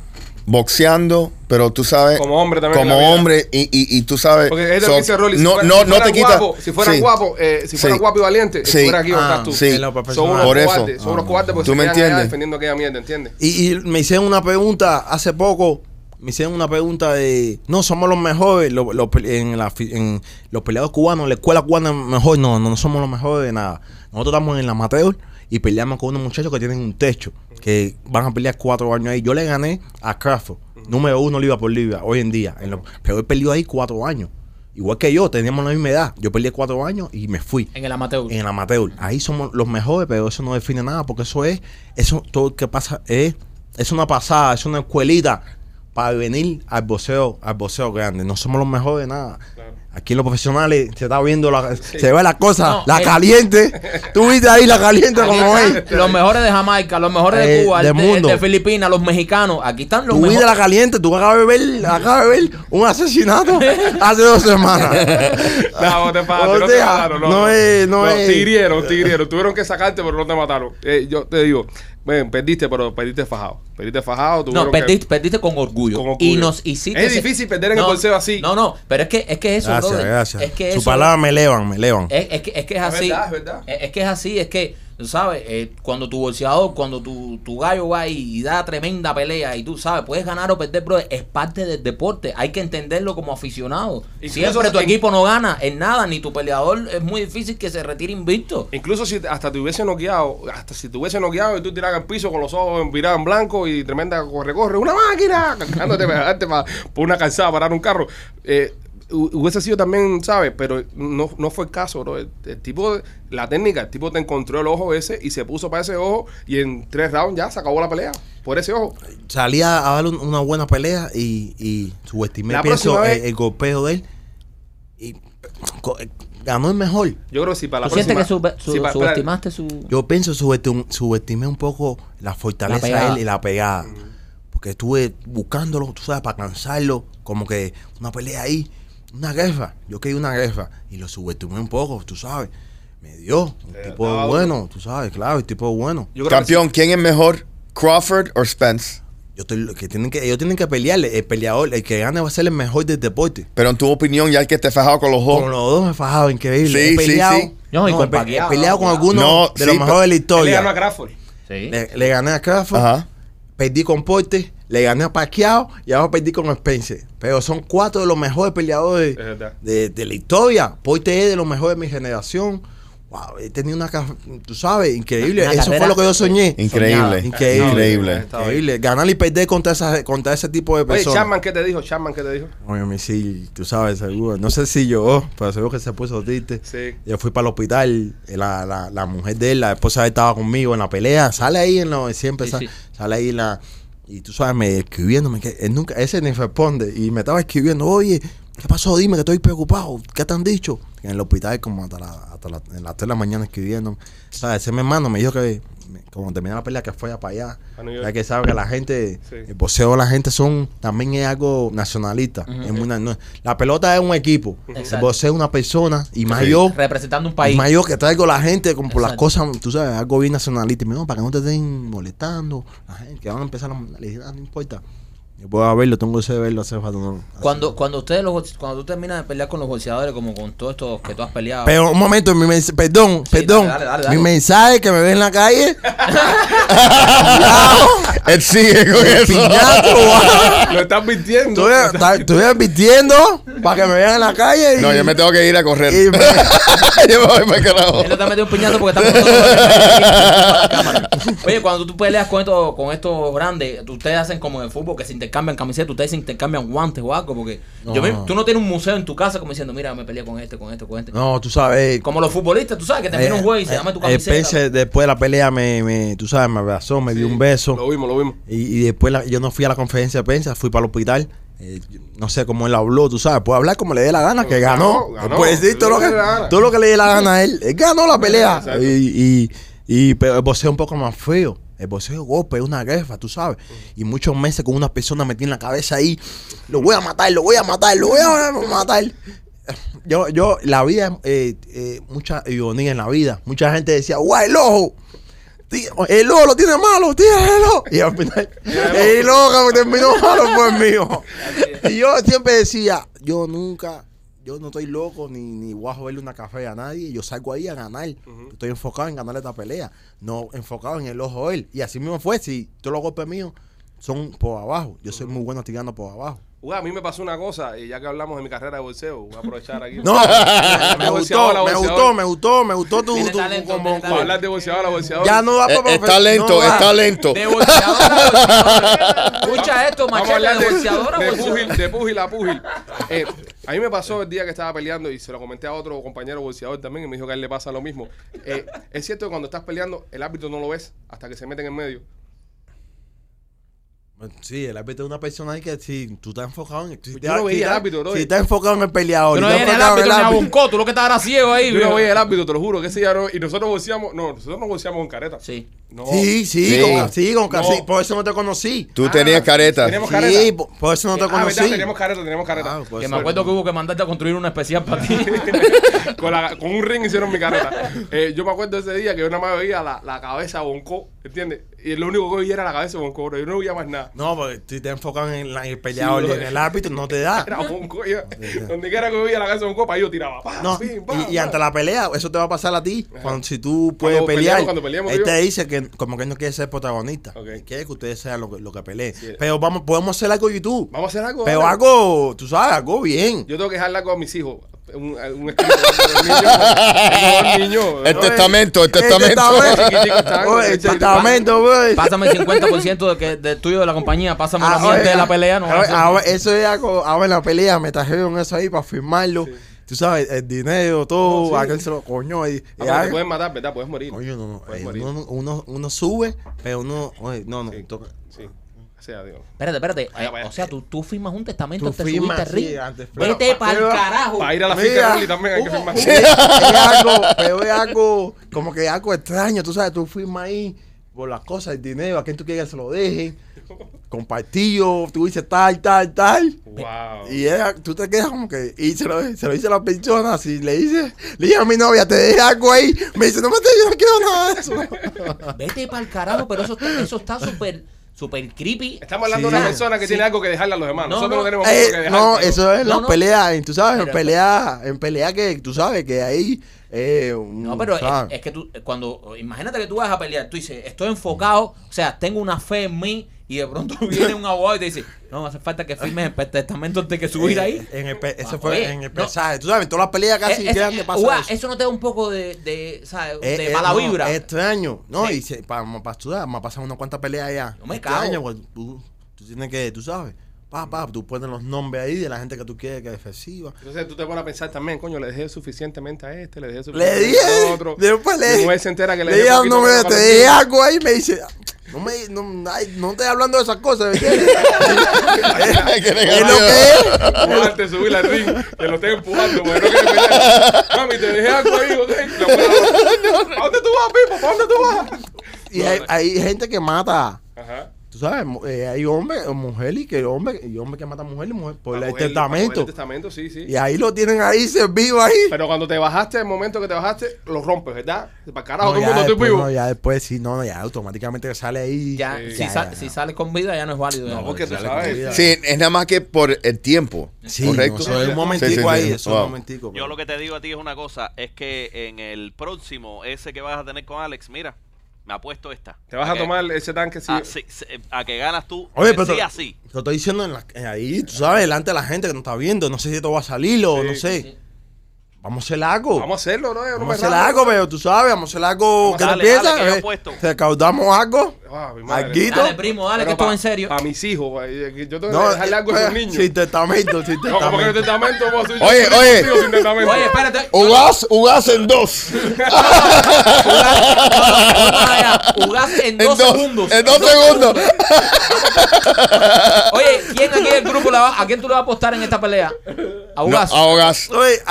boxeando, pero tú sabes. Como hombre también Como hombre, y, y, y tú sabes. Porque es lo so- que dice Rolly. no, si fuera- no, si no te quita. guapos, si fueran sí. guapos, eh, si fueran Sí. guapos y valientes, Sí. fuera aquí donde Ah, estás tú. sí. Son unos Por eso. cobardes, son unos Ah, cobardes porque ¿Tú se me entiendes? defendiendo aquella mierda, ¿entiendes? Y, y me hicieron una pregunta hace poco. Me hicieron una pregunta de. No, somos los mejores. lo- lo- en, la en los peleados cubanos, la escuela cubana es mejor. No, no, no somos los mejores de nada. Nosotros estamos en la amateur y peleamos con unos muchachos que tienen un techo. Que van a pelear cuatro años ahí. Yo le gané a Crawford. Número uno libra por libra hoy en día. En pero él peleó ahí cuatro años. igual que yo, teníamos la misma edad. Yo peleé cuatro años y me fui En el amateur. en el amateur. Ahí somos los mejores, pero eso no define nada, porque eso es, eso todo lo que pasa es, es una pasada, es una escuelita para venir al boxeo, al boxeo grande. No somos los mejores de nada. Aquí en los profesionales se está viendo la, se ve la cosa, No, la el- caliente. Tú viste ahí la caliente como es. Los mejores de Jamaica, los mejores Eh, de Cuba, del de, mundo. de Filipinas, los mexicanos. Aquí están los Tú viste mejores. la caliente, tú acabas de ver, acabas de ver un asesinato hace dos semanas. No, no te pagaste, O no te sea, mataron. No, no es- no es- Te hirieron, te hirieron. Tuvieron que sacarte, pero no te mataron. Eh, yo te digo, ven, perdiste, pero perdiste fajado. Perdiste fajado. No, que- perdiste, perdiste con orgullo. Con orgullo. Y nos hiciste. Es difícil perder en el boxeo así. No, no, pero es que, es que eso, Gracias, brother, gracias. Es que Su eso, palabra me elevan, me elevan. Es, es que, es que es Es así. verdad, es verdad. Es, es que es así, es que, sabes, eh, cuando tu bolseador, cuando tu, tu gallo va y, y da tremenda pelea y tú sabes, puedes ganar o perder, bro, es parte del deporte. Hay que entenderlo como aficionado. Incluso Siempre tu en- equipo no gana en nada, ni tu peleador es muy difícil que se retire invicto. Incluso si hasta te hubiese noqueado, hasta si te hubiese noqueado y tú tiras al piso con los ojos virados en blanco y tremenda corre, corre, una máquina, cantándote para dejarte pa- por una calzada, parar un carro. Eh, hubiese sido también, ¿sabes? Pero no, no fue el caso, bro. El, el tipo, la técnica, el tipo te encontró el ojo ese y se puso para ese ojo y en tres rounds ya se acabó la pelea por ese ojo. Salí a, a dar un- una buena pelea y, y subestimé, La pienso, próxima el, vez- el golpeo de él. Y co- ganó el mejor. Yo creo que si para la ¿Tú sientes próxima... que sube- su- si subestimaste su... Yo pienso subestim- subestimé un poco la fortaleza La de él y la pegada. Porque estuve buscándolo, tú sabes, para cansarlo. Como que una pelea ahí, una guerra. Yo quería una guerra. Y lo subestimé un poco, tú sabes. Me dio. Un Eh, tipo estaba bueno, tú sabes, claro, el tipo bueno. Campeón, ¿quién es mejor? ¿Crawford o Spence? Yo estoy, que tienen que, ellos tienen que pelear. El peleador, el que gane va a ser el mejor del deporte. Pero en tu opinión, ya el que te fajado con los Con dos. los dos me he fajado, increíble. Sí, he sí, peleado, sí. No, y con he pe- he Pacquiao, peleado con no, algunos no, de los sí, mejores de la él le ganó a historia. Crawford. Sí. Le, le gané a Crawford, Ajá. perdí con Porte, le gané a Pacquiao y ahora perdí con Spencer. Pero son cuatro de los mejores peleadores de, de la historia. Porte es de los mejores de mi generación. Wow, he tenido una, tú sabes, increíble. Una Eso carrera fue lo que yo soñé. Increíble. Increíble. Increíble. Increíble. Ganar y perder contra, esa, contra ese tipo de Oye, personas. Chapman, ¿qué te dijo? Chapman, ¿qué te dijo? Oye, mi sí, tú sabes, seguro. No sé si lloró, pero seguro que se puso triste. Sí. Yo fui para el hospital, la, la, la mujer de él, la esposa de él estaba conmigo en la pelea. Sale ahí en lo siempre Sí, sale, sí. sale ahí la. Y tú sabes, me escribiéndome, que él nunca, ese ni responde. Y me estaba escribiendo, oye, ¿qué pasó? Dime que estoy preocupado. ¿Qué te han dicho? En el hospital, como hasta, la, hasta las 3 de la mañana escribiendo. ¿Sabes? Ese mi hermano me dijo que, como terminé la pelea, que fue allá para allá. Ya que sabe que la gente, Sí. el boxeo de la gente son, también es algo nacionalista. Es muy no- la pelota es un equipo. El Exacto. boxeo es una persona. Y más Sí. yo, Representando un país. más yo que traigo la gente como por las cosas, tú sabes, algo bien nacionalista. Y me dijo, para que no te estén molestando, la gente que van a empezar a "Ah, no importa. Yo puedo verlo, tengo que verlo, hace falta. No, Así. Cuando, cuando ustedes los cuando tú terminas de pelear con los boxeadores, como con todos estos que tú has peleado. Pero un momento, mi mens- perdón, perdón. dale, dale, dale. Mi mensaje que me ve en la calle. Él sigue con eso. piñato. Lo estás mintiendo. Estoy, advirtiendo para que me vean en la calle. y- No, yo me tengo que ir a correr. y me- yo me voy para el carajo. Él no te ha metido un porque está. Oye, cuando tú peleas con estos, con estos grandes, ustedes hacen como en el fútbol que se intercambian camisetas, ustedes se intercambian guantes o algo, porque yo me- No. tú no tienes un museo en tu casa como diciendo, mira, me peleé con este, con este, con este. No, tú sabes. Como los futbolistas, tú sabes que termina un juego y se llama tu eh, camiseta. Spencer, después de la pelea, me, me, tú sabes, me abrazó, me dio un beso. Lo vimos, lo vimos. Y, y después la- yo no fui a la conferencia de prensa, fui para el hospital. Eh, no sé cómo él habló, tú sabes. Puede hablar como le dé la gana, que ganó. Ganó, ganó. Puede decir todo lo, que, todo lo que le dé la gana a él. Él ganó la pelea. Exacto. Y, y, y- pero el boxeo es un poco más feo. El boxeo es golpe, es una guerra, tú sabes. Y muchos meses con una persona metida en la cabeza ahí. Lo voy a matar, lo voy a matar, lo voy a matar. Yo, yo, la vida, eh, eh, mucha ironía en la vida. Mucha gente decía, guay, el ojo. El ojo lo tiene malo, tío, el ojo. Y al final, el ojo terminó malo fue el mío. Y yo siempre decía, yo nunca, yo no estoy loco ni, ni voy a joderle una café a nadie. Yo salgo ahí a ganar. Estoy enfocado en ganar esta pelea, no enfocado en el ojo de él. Y así mismo fue. Si todos los golpes míos son por abajo, yo soy muy bueno tirando por abajo. Uy, a mí me pasó una cosa, y ya que hablamos de mi carrera de bolseo, voy a aprovechar aquí. No, me Bolseador, gustó, me bolseador. gustó, me gustó, me gustó tu, tu- talento, como- Para talento. hablar de bolseador a bolseador. ya no va Eh, para Está lento, no va. está lento. De bolseador a bolseador. Escucha esto, machete, de de, bolseador a de bolseador. púgil, de púgil a púgil. Eh, A mí me pasó el día que estaba peleando y se lo comenté a otro compañero boxeador también y me dijo que a él le pasa lo mismo. Eh, es cierto que cuando estás peleando, el árbitro no lo ves hasta que se meten en medio. Sí, el árbitro es una persona ahí que si tú estás enfocado en... Si, Yo no veía al estás- árbitro, bro. Si estás enfocado en el peleador. No el árbitro ni a árbitro- Bonco, tú lo que estabas ciego ahí. Yo no veía el árbitro, te lo juro, que ese día no- Y nosotros boxeamos, no, nosotros no boxeamos con careta. Sí. No. Sí, sí, Sí. con, sí, con No. sí, por eso no te conocí. Tú Ah, tenías careta. Tenemos Sí, careta. por, por eso no te Ah, conocí. teníamos careta, teníamos careta. Ah, pues Que sí. me acuerdo que hubo que mandarte a construir una especial para ti. con, la- con un ring hicieron mi careta. Eh, yo me acuerdo ese día que yo nada más veía la, la cabeza Bonco, ¿entiendes? Y lo único que veía era la cabeza Bonco, bro. Yo no veía más nada. No, porque si te enfocas en, la- en el peleador Sí, y en el árbitro, no te da. Era Bonco. yo- donde quiera que veía la cabeza Bonco, para yo tiraba. Pa, No, pim, pa, y, ante la pelea, eso te va a pasar a ti. Cuando, si tú puedes Cuando pelear, peleamos, cuando él yo- te dice que como que él no quiere ser protagonista. Ok. Él Quiere que ustedes sean lo que, lo que peleen. Sí. Pero vamos, podemos hacer algo YouTube. Vamos a hacer algo. Pero algo, tú sabes, algo bien. Yo tengo que dejarle algo a mis hijos. Un, un escrito de niños. El ¿no? testamento, el El testamento. El testamento, güey. Pásame el 50% de que, del tuyo de la compañía, pásame Ah, la oye, antes de la pelea. No, ahora- Eso- ahora eso es algo, ahora en la pelea me trajeron eso ahí para firmarlo. Tú sabes, el dinero, todo, No, sí. aquel se lo coño. Y, y Ah, pero te pueden matar, ¿verdad? Puedes morir. Coño, no, eh, morir. uno, uno, uno sube, pero uno. Oye, no, no. Sí. toca- Espérate, espérate. Eh, vaya. o sea, tú, tú firmas un testamento Tú firmas, sí, antes- Vete para el carajo. Para ir a la Mira, finca también hay que firmar. es algo, pero es algo, como que algo extraño, tú sabes, tú firmas ahí por las cosas, el dinero, a quien tú quieres que se lo dejen, compartido, tú dices tal, tal, tal. Wow. Y era- tú te quedas como que, y se lo, se lo dice a la persona, si le dice, le dije a mi novia, te dejé algo ahí, me dice, no me te, yo no quiero nada de eso. Vete para el carajo, pero eso está eso está súper creepy. Estamos hablando Sí. de una persona que Sí. tiene algo que dejarle a los demás. No, Nosotros no, no. tenemos Eh, algo que dejar. no, eso es las no. peleas, tú sabes, en Pero- pelea, en pelea que tú sabes que ahí eh, un- No, pero es, que tú, cuando, imagínate que tú vas a pelear, tú dices, estoy enfocado, o sea, tengo una fe en mí, y de pronto viene un abogado y te dice, no, hace falta que firmes el testamento antes de que subir Eh, ahí. En el, Ah, fue oye, en el no. pesaje. Tú sabes, todas las peleas casi Eh, es- quedan de pasar Uga, eso. eso no te da un poco de, de, ¿sabes? Eh, de eh, mala no, vibra. Es extraño. No, Sí. y se, para, para estudiar, me ha pasado unas cuantas peleas allá. Yo me cago. extraño, pues, tú, tú tienes que, tú sabes, pa, pa, tú pones los nombres ahí de la gente que tú quieres que es efectiva. Entonces tú te pones a pensar también, coño, le dejé suficientemente a este, le dejé Le suficientemente dije, a otro. después le dije, se entera que le le dije a un nombre, te los dije algo ahí y me dice, no me, no, ay, no estoy hablando de esas cosas, ¿me entiendes? es lo que es. Empujarte, subir al ring, que lo estén empujando, porque no pelear. Mami, te dejé algo ahí, ¿ok? La ¿A dónde tú vas, Pipo? ¿Para dónde tú vas? Y hay, hay gente que mata. Ajá. Tú sabes, eh, hay hombres mujeres y que hombre, y hombre que mata a mujer y mujer por el testamento. El testamento, sí, sí. Y ahí lo tienen ahí servido ahí. Pero cuando te bajaste, el momento que te bajaste, lo rompes, ¿verdad? Para carajo, No, todo el mundo, estoy vivo. no, ya después sí, no, no, ya automáticamente sale ahí. ya, Sí. si, Ya, si ya. sales con vida ya no es válido. No, porque tú sale sabes. Sí, es nada más que por el tiempo. Sí, correcto. no, eso es un momentico Sí, sí, sí. ahí, eso es Wow. un momentico. Yo lo que te digo a ti es una cosa, es que en el próximo, ese que vas a tener con Alex, mira, me apuesto esta. Te vas a que- tomar ese tanque, sí. a, sí, sí, a que ganas tú, Oye, pero sí así. Lo estoy diciendo en la- en ahí, tú sabes, delante de la gente que nos está viendo. No sé si esto va a salir o Sí, no sé. Vamos a hacer algo. Vamos a hacerlo, ¿no? No Vamos me a hacer algo, pero tú sabes, vamos a hacer algo. ¿Qué a- te piensas? dale, que yo Eh, apuesto. Recaudamos algo. Ah. Alguito. Dale, primo, dale, que esto es en serio. Para mis hijos. Yo tengo No, que dejarle algo a esos eh, niños. Sin testamento, sin No, testamento. testamento, vos soy- Oye, oye. testamento. Oye, espérate. Ugas, Ugas en dos. Ugas en dos dos, segundos. en dos segundos. Oye, ¿quién aquí del grupo le va, a quién tú le vas a apostar en esta pelea? A Ugas. No, a Ugas. Oye,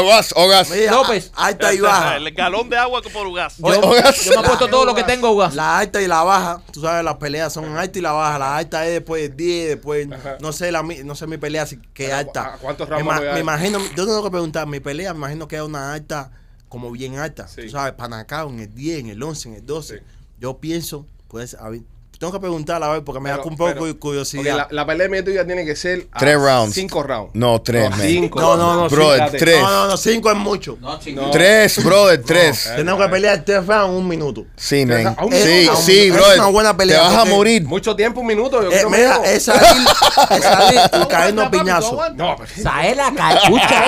Tú, está. Rolly. A Ugas, Ugas. Mira, López. Alta y baja. El galón de agua que por gas. Yo, Ugas. yo me apuesto todo lo que tengo, Ugas. La alta y la baja, tú sabes, las peleas son alta y la baja. La alta es después de 10, después, Ajá. no sé, la, mi- no sé mi pelea, si que alta. ¿a cuántos me, rounds imagino, yo tengo que preguntar, mi pelea, me imagino que es una alta, como bien alta. Sí. Tú sabes, Panacao en el 10, en el 11, en el 12. Sí. Yo pienso, pues, a ver, tengo que preguntar a ver, porque me da un poco pero- de curiosidad. la, la pelea mía tuya tiene que ser a Tres rounds. Cinco rounds. No, tres, man. cinco. No, no, no, Brother, tres. No, no, no, 5 es mucho. No. No. Tres, brother, tres. Tenemos que pelear tres rounds en un minuto. Sí, man. a un Sí, minuto. sí, Es brother. una buena pelea, Te vas a morir. Mucho tiempo, un minuto. Yo Eh, creo mira, es salir, es salir y caernos a piñazo. No, pero- Saela, ca- escucha.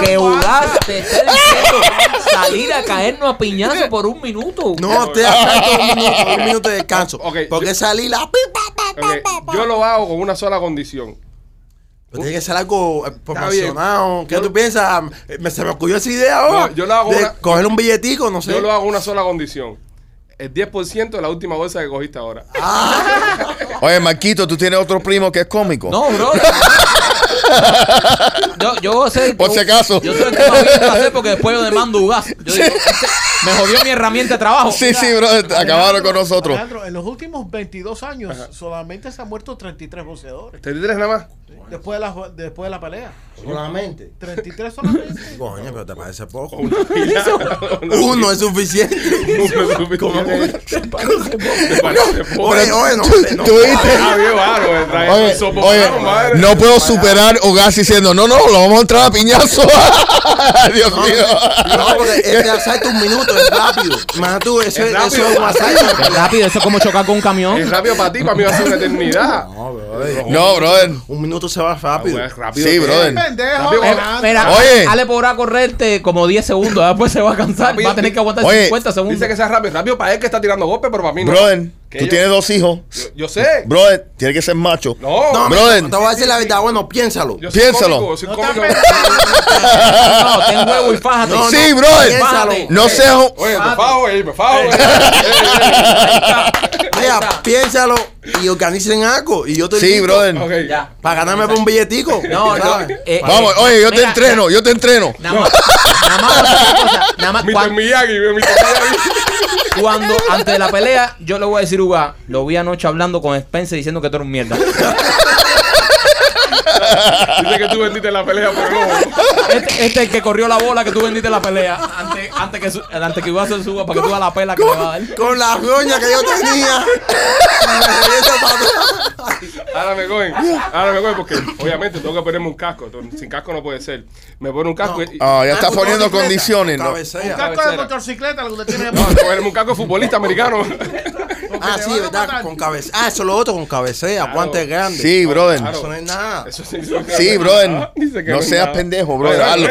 Que Ugas te esté diciendo salir a caernos a piñazo por un minuto. No, te asalto un minuto, un minuto de descanso. Ok, porque yo- salir la pi, pa, pa, pa, ok, pa, pa. Yo lo hago con una sola condición. Pero tiene que ser algo eh, bien. proporcionado. ¿Qué Yo- tú piensas? Eh, Me, se me ocurrió esa idea ahora. No, yo lo hago de una- coger un billetico, no sé. Yo lo hago una sola condición. El 10% de la última bolsa que cogiste ahora. Oye, Marquito, ¿tú tienes otro primo que es cómico? No, bro. yo, yo sé. Por yo- si acaso. Yo soy el que más bien lo hacer porque después yo demando UGAS. Yo digo, este me jodió mi herramienta de trabajo. Sí, sí, bro, acabaron con nosotros. Alejandro, en los últimos 22 años solamente se han muerto 33 boxeadores. 33 nada más. Después de la, después de la pelea. Solamente. 33 solamente. Coño, pero te parece poco. Uno Uno es suficiente. Oye, oye, no. no. Tú viste. Ah, bien, bárbaro, trae Oye, el sopo, oye, claro, madre. no puedo superar Ogas diciendo, no, no, lo vamos a entrar a piñazo. Dios No, mío. no, porque este asalto un minuto es rápido. Más tú, eso, Es eso rápido. es un asalto. Es rápido, eso es como chocar con un camión. Es rápido para ti, para mí va a ser una eternidad. No, brother. No, brother. Un minuto se va rápido. Ah, es rápido. Sí, brother. Pendejo, Rápido, Eh. Mira, Oye. Ale podrá correrte como 10 segundos, después se va a cansar, va a tener que aguantar Oye, 50 segundos. Dice que sea rápido. Rápido para él que está tirando golpes, pero para mí no. Brother, tú yo- tienes dos hijos. Yo, yo sé. Brother, tiene que ser macho. No, No, Brother. te voy a decir la verdad. Bueno, piénsalo. yo soy piénsalo. cómico, soy No cómico. te No, ten huevo y fájate. No, Sí, no, brother. piénsalo. No seas un- Oye, me fajo, eh, me fajo. Mira, piénsalo y organicen algo. Y yo te Sí, invito brother. Ok. Ya. Para ganarme por un billetico. No, no. eh, Vamos, eh, oye, yo te mira, entreno, yo te entreno. Nada más, nada más, nada más cuan- Miyagi, Mr. Miyagi. Cuando antes de la pelea, yo le voy a decir, Uga, lo vi anoche hablando con Spencer diciendo que tú eres un mierda. Dice que tú vendiste la pelea por el. Este, este es el que corrió la bola que tú vendiste en la pelea antes, antes que su- antes que Uga se suba para que tú veas la pela que le va a dar. Con la roña que yo tenía. me regresa para atrás. Ahora me cogen, ahora me cogen porque obviamente tengo que ponerme un casco. Sin casco no puede ser. Me pone un casco y. Ah, ya está Ah, poniendo con condiciones, ¿no? Un casco de motocicleta, lo que usted tiene que No, poner. ponerme un casco de futbolista americano. Ah, sí, verdad, con cabeza. Ah, eso es lo otro, con cabecea, guantes grandes. Sí, brother. Claro. Eso no es nada. Eso sí, eso Sí, brother. Ah, dice que No seas nada. pendejo, brother, hazlo.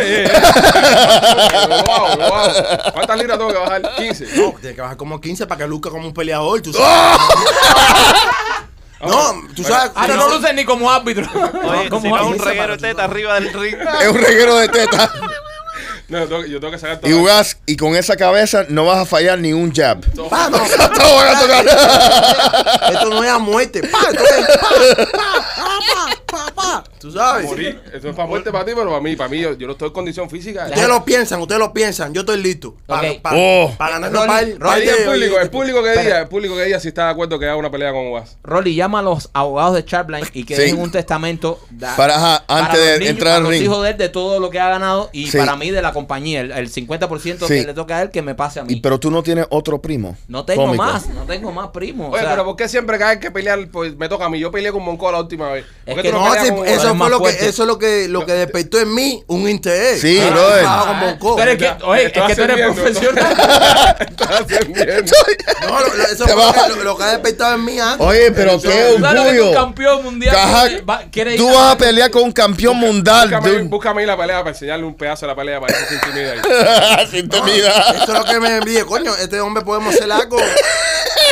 lo hago. ¿Cuántas libras tengo que bajar? 15. No, tiene que bajar como 15 para que luzca como un peleador, tú sabes. No, tú sabes. Ahora no luces ni como árbitro. Oye, Como si no es un reguero de teta arriba del ring. Es un reguero de teta. No, yo tengo, que- yo tengo que sacar todo. Y Ugas, y con esa cabeza no vas a fallar ni un jab. Pa, no, Todo van a tocar. esto no es a muerte. Pa, esto es pa, pa, pa, pa, pa. Tú sabes. Morir. Esto es para muerte para ti, pero para mí, para mí, yo, yo no estoy en condición física. Ustedes lo piensan, ustedes lo piensan. Yo estoy listo. Para, para, Oh. ganar el público, el público que diga, el público que diga si está de acuerdo que haga una pelea con Ugas. Rolly, llama a los abogados de Charline y que Sí. dejen un testamento da- Para, ajá, antes los de niños, entrar para al los ring. hijos de él de todo lo que ha ganado y Sí. para mí de la compañía, el, el 50% Sí. que le toca a él que me pase a mí. Y, pero tú no tienes otro primo. no tengo cómico. más, no tengo más primos. Oye, pero ¿por qué siempre que hay que pelear, pues me toca a mí? Yo peleé con Monco la última vez. ¿Por qué que tú No, peleas sí, con eso es fue más lo que, fuerte. eso es lo que, lo que despertó en mí un interés. Sí, Ah, brother. trabajaba con Bonco. Eres que- oye, es que tú eres profesional. Estás ascendiendo. No, lo, lo- eso Te fue va- lo, lo que ha despertado en mí antes. Oye, pero qué Tú sabes lo que es un orgullo. campeón mundial. Caja- quiere- va- quiere ir Tú vas a pelear con un campeón mundial. Búscame, dude. búscame ahí la pelea para enseñarle un pedazo de la pelea para se intimide ahí. Sin temida. Eso es lo que me envié, coño. Este hombre podemos hacer algo.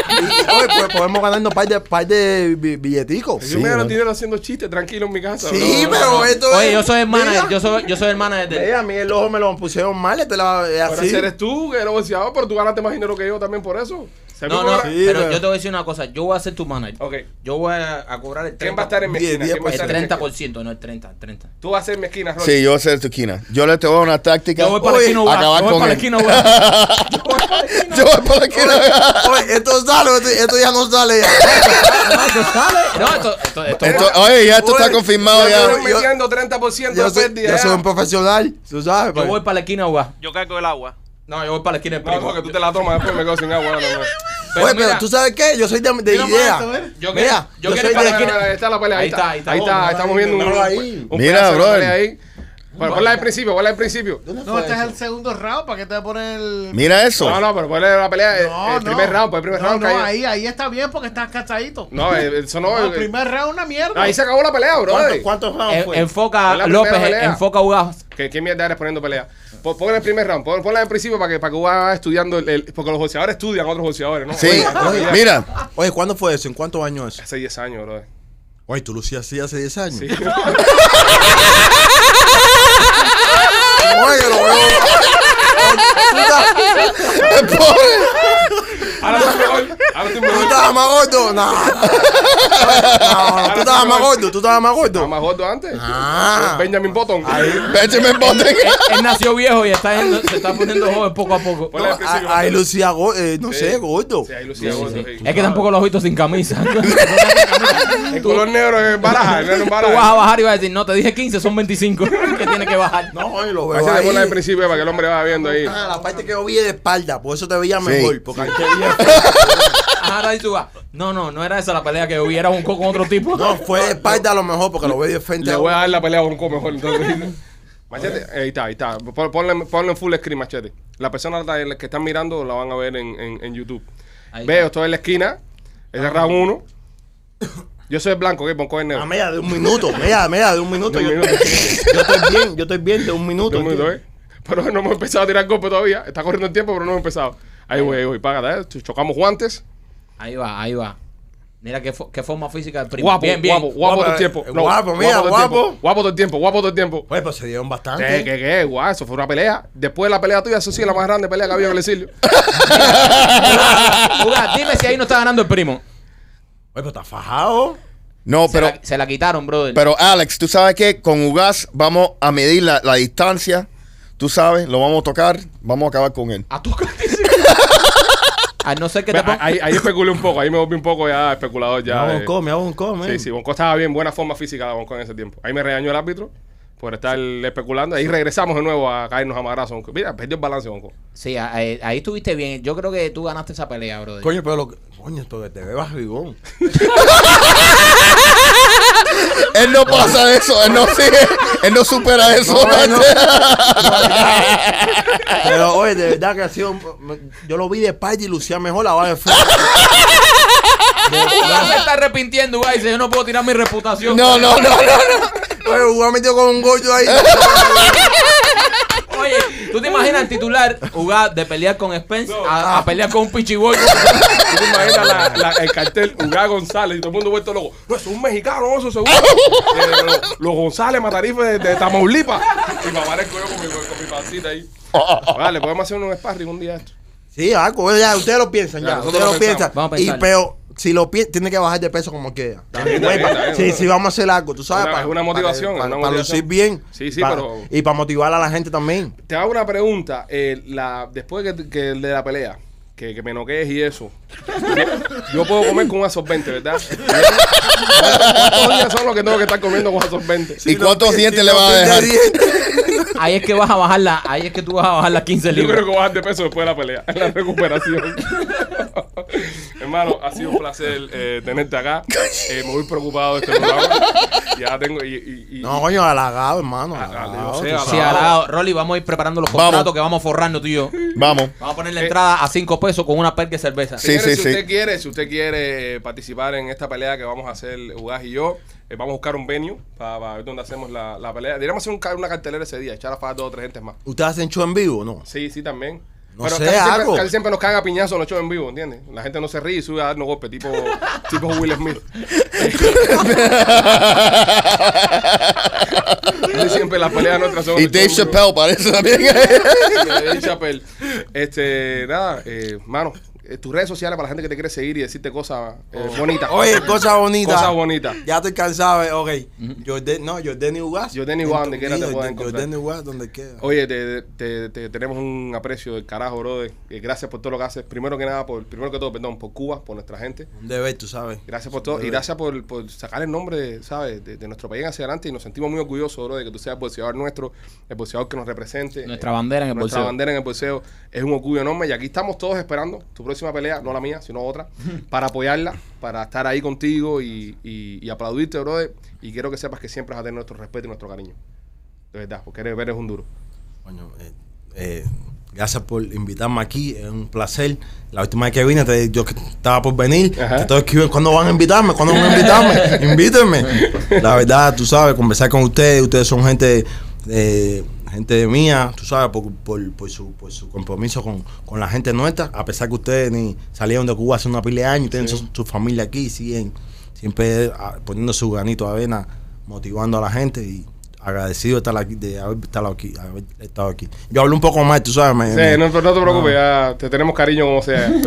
Y, oye, pues podemos ganarnos par de, par de bi- billeticos. Yo me gano dinero haciendo chistes tranquilo en mi casa. Sí, bro. pero esto Oye, es- yo soy Mira, yo soy, yo soy manager de mira, a mí el ojo me lo pusieron mal. Este la, así. ese eres tú, que eres boxeador, pero tú ganaste más dinero que yo también por eso. ¿Se No, no? Sí, pero yo te voy a decir una cosa, yo voy a ser tu manager. Ok. Yo voy a, a cobrar el 30%. ¿Quién va a estar en mi esquina? diez ¿Quién va a El estar en mi esquina? 30%, no el 30, el 30. Tú vas a ser en mi esquina, Rolly. Sí, yo voy a ser tu esquina. Yo le te voy a dar una táctica. Yo voy para la Oye, esquina, acabar yo voy con para la él. esquina, Uga. Yo voy para la esquina. Yo voy para la esquina. Oye, esto sale, esto, esto ya no sale. Ya. No, esto sale. No, esto, esto, esto, Esto- oye, ya esto está Oye, confirmado Yo ya. estoy metiendo 30% Yo de soy, pérdida. yo soy un profesional, tú sabes. Yo pues. voy para la esquina, Uga. Yo cargo el agua. No, yo voy para la esquina del primo. no, que tú te la tomas después me quedo sin agua. No, no. Pero Oye, mira, pero tú sabes qué, yo soy de, de idea. Yo Mira, yo yo quiero soy para de la esquina. Ahí está la pelea, ahí Ahí está. ahí está. Ahí está, estamos mira, viendo un, míralo ahí. un Mira, pelea ahí. Bueno, ponla al principio, ponla al principio. No, este es el segundo round. ¿Para qué te voy a poner el.? Mira eso. No, no, pero ponle la pelea, el, No, el no. primer round, pues el primer no, round no, cayó. ahí, ahí está bien porque estás cachadito. No, eh, eso no. No, el primer round una mierda. ahí se acabó la pelea, bro. ¿Cuántos, cuántos rounds fue? enfoca López, enfoca a Uga. ¿Qué, qué mierda eres poniendo pelea? Pon, pon el primer round, pon, ponla al principio para que, para que vaya estudiando. El, el- porque los boxeadores estudian a otros boxeadores, ¿no? Sí, Oye, oye, mira. Oye, ¿cuándo fue eso? ¿En cuántos años eso? Hace 10 años, bro. Oye, tú lucías así hace 10 años. Sí. Oye, lo veo. Ahora. Ahora estoy ¿Tú estabas más gordo? No. No, tú estabas más gordo, tú estabas más gordo. más gordo antes. Ah. Benjamin Button. Benjamin Button. Él nació viejo y está yendo- se está poniendo joven poco a poco. Ponle al principio. Ahí lucía, go- eh, no Sí. sé, gordo. Sí, ahí lucía gordo. sí. Es que tampoco lo has visto sin camisa. El color negro es baraja. El negro es Tú vas a baraja. bajar y vas a decir, no, te dije 15, son 25 que tiene que bajar. No, oye, lo Ahí veo se le pone al ahí. principio para que el hombre vaya viendo ahí. Ah, la parte que yo vi es de espalda, por eso te veía mejor. Porque ahí te veía- Ajá, ahí tú vas. No, no, no era esa la pelea que yo vi, era un co con otro tipo. No, fue de espalda a lo mejor porque lo veo de frente. Le a voy a dar la pelea a un co mejor. Entonces, machete, ahí está, ahí está. Pon- Ponle, ponle en full screen, machete. La persona que están mirando la van a ver en, en, en YouTube. Ahí Veo, está. estoy en la esquina. Es el round 1. Yo soy el blanco. Ponco el Ah, negro. mira, de un minuto, mira, mira, de un minuto. De un yo, minuto. yo estoy bien, yo estoy bien de un minuto. Dos minutos, ¿eh? Pero no hemos empezado a tirar golpes todavía. Está corriendo el tiempo, pero no hemos empezado. Ahí voy, ahí voy. Págate, ¿eh? Chocamos guantes. Ahí va, ahí va. Mira qué, fo- qué forma física del primo. Guapo, bien, bien. guapo, guapo Guapo, todo el tiempo. eh, guapo, mira, todo el guapo. tiempo. Guapo todo el tiempo, guapo todo el tiempo. Oye, pues se dieron bastante. ¿Qué, qué, qué? Guau, eso fue una pelea. Después de la pelea tuya, eso sí es la más grande pelea que había en el exilio. Juga, dime si ahí no está ganando el primo. Oye, pues está fajado. No, Se, pero, la, se la quitaron, brother. pero Alex, tú sabes que con Ugas vamos a medir la, la distancia. Tú sabes, lo vamos a tocar, vamos a acabar con él. a tu A no ser que te ponga. ahí, ahí especulé un poco, ahí me volví un poco ya especulador Me ya. hago eh. un me hago un come. Sí, sí, Bonco estaba bien, buena forma física de Bonco en ese tiempo. Ahí me regañó el árbitro por estar especulando. Ahí regresamos de nuevo a caernos a madrazo. Bonco. Mira, perdió el balance, Bonco. Sí, ahí, ahí estuviste bien. Yo creo que tú ganaste esa pelea, brother. Coño, pero lo que. Coño, esto que te ve barrigón. Él no pasa eso, él no sigue, él no supera eso. No, no. Pero oye, de verdad que ha sido. Yo lo vi de espalda y lucía mejor la va de frente. Ya se está arrepintiendo, güey. Dice, yo no puedo tirar mi reputación. No, no, no, no, no. Oye, ha metido con un gordo ahí. Oye, ¿tú te imaginas el titular jugar de pelear con Spence a, a pelear con un pichiboy? ¿Tú te imaginas la- la- el cartel Ugá González y todo el mundo vuelto loco? No, eso es un mexicano, eso seguro. Eh, los, los González Matarife de, de Tamaulipas. Y me aparezco yo con mi, con mi pancita ahí. Vale, podemos hacer un sparring un día esto. Sí, algo, ya, ustedes lo piensan, Ya, Ustedes lo lo piensan. Vamos a Y pensar. pero si lo piensan, tiene que bajar de peso como está pa- bien, está Sí, sí, vamos a hacer algo, tú sabes. Una- pa- es una motivación, Para, una para lucir bien. Sí, sí, pero- Y para motivar a la gente también. Te hago una pregunta. eh, la, después que, que el de la pelea, que, que me noquees y eso, yo, yo puedo comer con un absorbente, ¿verdad? ¿Cuántos días son los que tengo que estar comiendo con absorbente? ¿Y cuántos dientes Si le no vas a pierde dejar? Ahí es que vas a bajar la, ahí es que tú vas a bajar las 15 Yo creo libras. que bajar de peso después de la pelea, en la recuperación. Hermano, ha sido un placer eh, tenerte acá. Eh, me voy preocupado de este programa. Ya tengo. Y, y- y- No, coño, halagado, hermano. Ah, halagado, tú halagado. Sí, Rolly, vamos a ir preparando los Vamos. contratos que vamos forrando tú y yo. Vamos. Vamos a poner la Eh, entrada a 5 pesos con una perca de cerveza. Sí, Señores, sí, si sí. usted quiere, si usted quiere participar en esta pelea que vamos a hacer Ugaz y yo, eh, vamos a buscar un venue para, ver dónde hacemos la, la pelea. Deberíamos hacer un una cartelera ese día, echar a fajar dos o tres gentes más. ¿Ustedes hacen show en vivo no? Sí, sí, también. No Pero sé, casi, siempre, algo. casi siempre nos cagan a piñazos en los shows en vivo, ¿entiendes? La gente no se ríe y sube a darnos golpes, tipo, tipo Will Smith. Casi siempre las peleas nuestras son. Y Dave. Chappelle parece también. Dave Chappelle. Este, nada, eh, mano, eh, tus redes sociales para la gente que te quiere seguir y decirte cosas eh, bonitas. Oye, cosa bonita. Cosas bonitas. Ya estoy cansado, eh, ok. Jordan, no, Jordan Ugas. Jordan Ugas, donde quiera te pueden encontrar. Jordan Ugas, donde quiera. Oye, te, te- te- tenemos un aprecio del carajo, brother. Eh, gracias por todo lo que haces. Primero que nada, por, primero que todo, perdón, por Cuba, por nuestra gente. Un deber, tú sabes. Gracias por todo. Y gracias por, por sacar el nombre, ¿sabes? De, de nuestro país hacia adelante. Y nos sentimos muy orgullosos, bro, de que tú seas el boxeador nuestro, el boxeador que nos represente. Nuestra bandera en el Nuestra bolseo. bandera en el bolseo. Es un orgullo enorme. Y aquí estamos todos esperando tu próxima pelea, no la mía, sino otra, para apoyarla, para estar ahí contigo y, y- y aplaudirte, brother. Y quiero que sepas que siempre vas a tener nuestro respeto y nuestro cariño. De verdad, porque eres, eres un duro. Coño, eh, eh, gracias por invitarme aquí, es un placer. La última vez que vine, te- yo estaba por venir, Ajá. te estaba escribiendo, ¿cuándo van a invitarme? ¿Cuándo van a invitarme? Invítenme. La verdad, tú sabes, conversar con ustedes, ustedes son gente eh, gente mía, tú sabes, por, por, por su, por su compromiso con, con la gente nuestra, a pesar que ustedes ni salieron de Cuba hace una pila de años, tienen Sí. su, su familia aquí, siguen siempre ah, poniendo su granito de avena, motivando a la gente y agradecido de estar aquí, de haber estado aquí, haber estado aquí. Yo hablo un poco más, tú sabes. me- Sí, me- no, no te preocupes, ya te tenemos cariño como sea.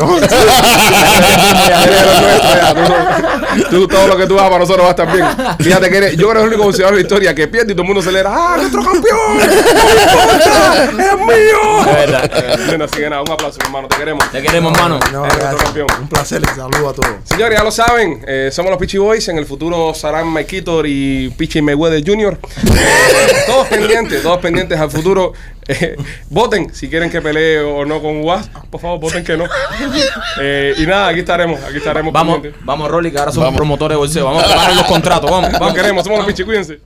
Tú, todo lo que tú hagas para nosotros va a estar bien. Fíjate que eres, yo creo que eres el único boxeador de la historia que pierde y todo el mundo celebra. ¡Ah, nuestro campeón! ¡Es mío! Es verdad. Eh, Bueno, así que nada, un aplauso, hermano. Te queremos. Te queremos, hermano. No. Un placer, les saludo a todos. Señores, ya lo saben, eh, somos los Pichi Boys. En el futuro serán Mike Kitor y Pichi Mayweather Jr. Todos pendientes, todos pendientes al futuro. Eh, voten si quieren que pelee o no con Was. Por favor, voten que no. Eh, y nada, aquí estaremos, aquí estaremos. Vamos, pendientes. vamos, Rolly, que ahora somos promotores de bolseo. Vamos a pagar los contratos. Vamos, vamos. queremos, somos los Pichi, cuídense.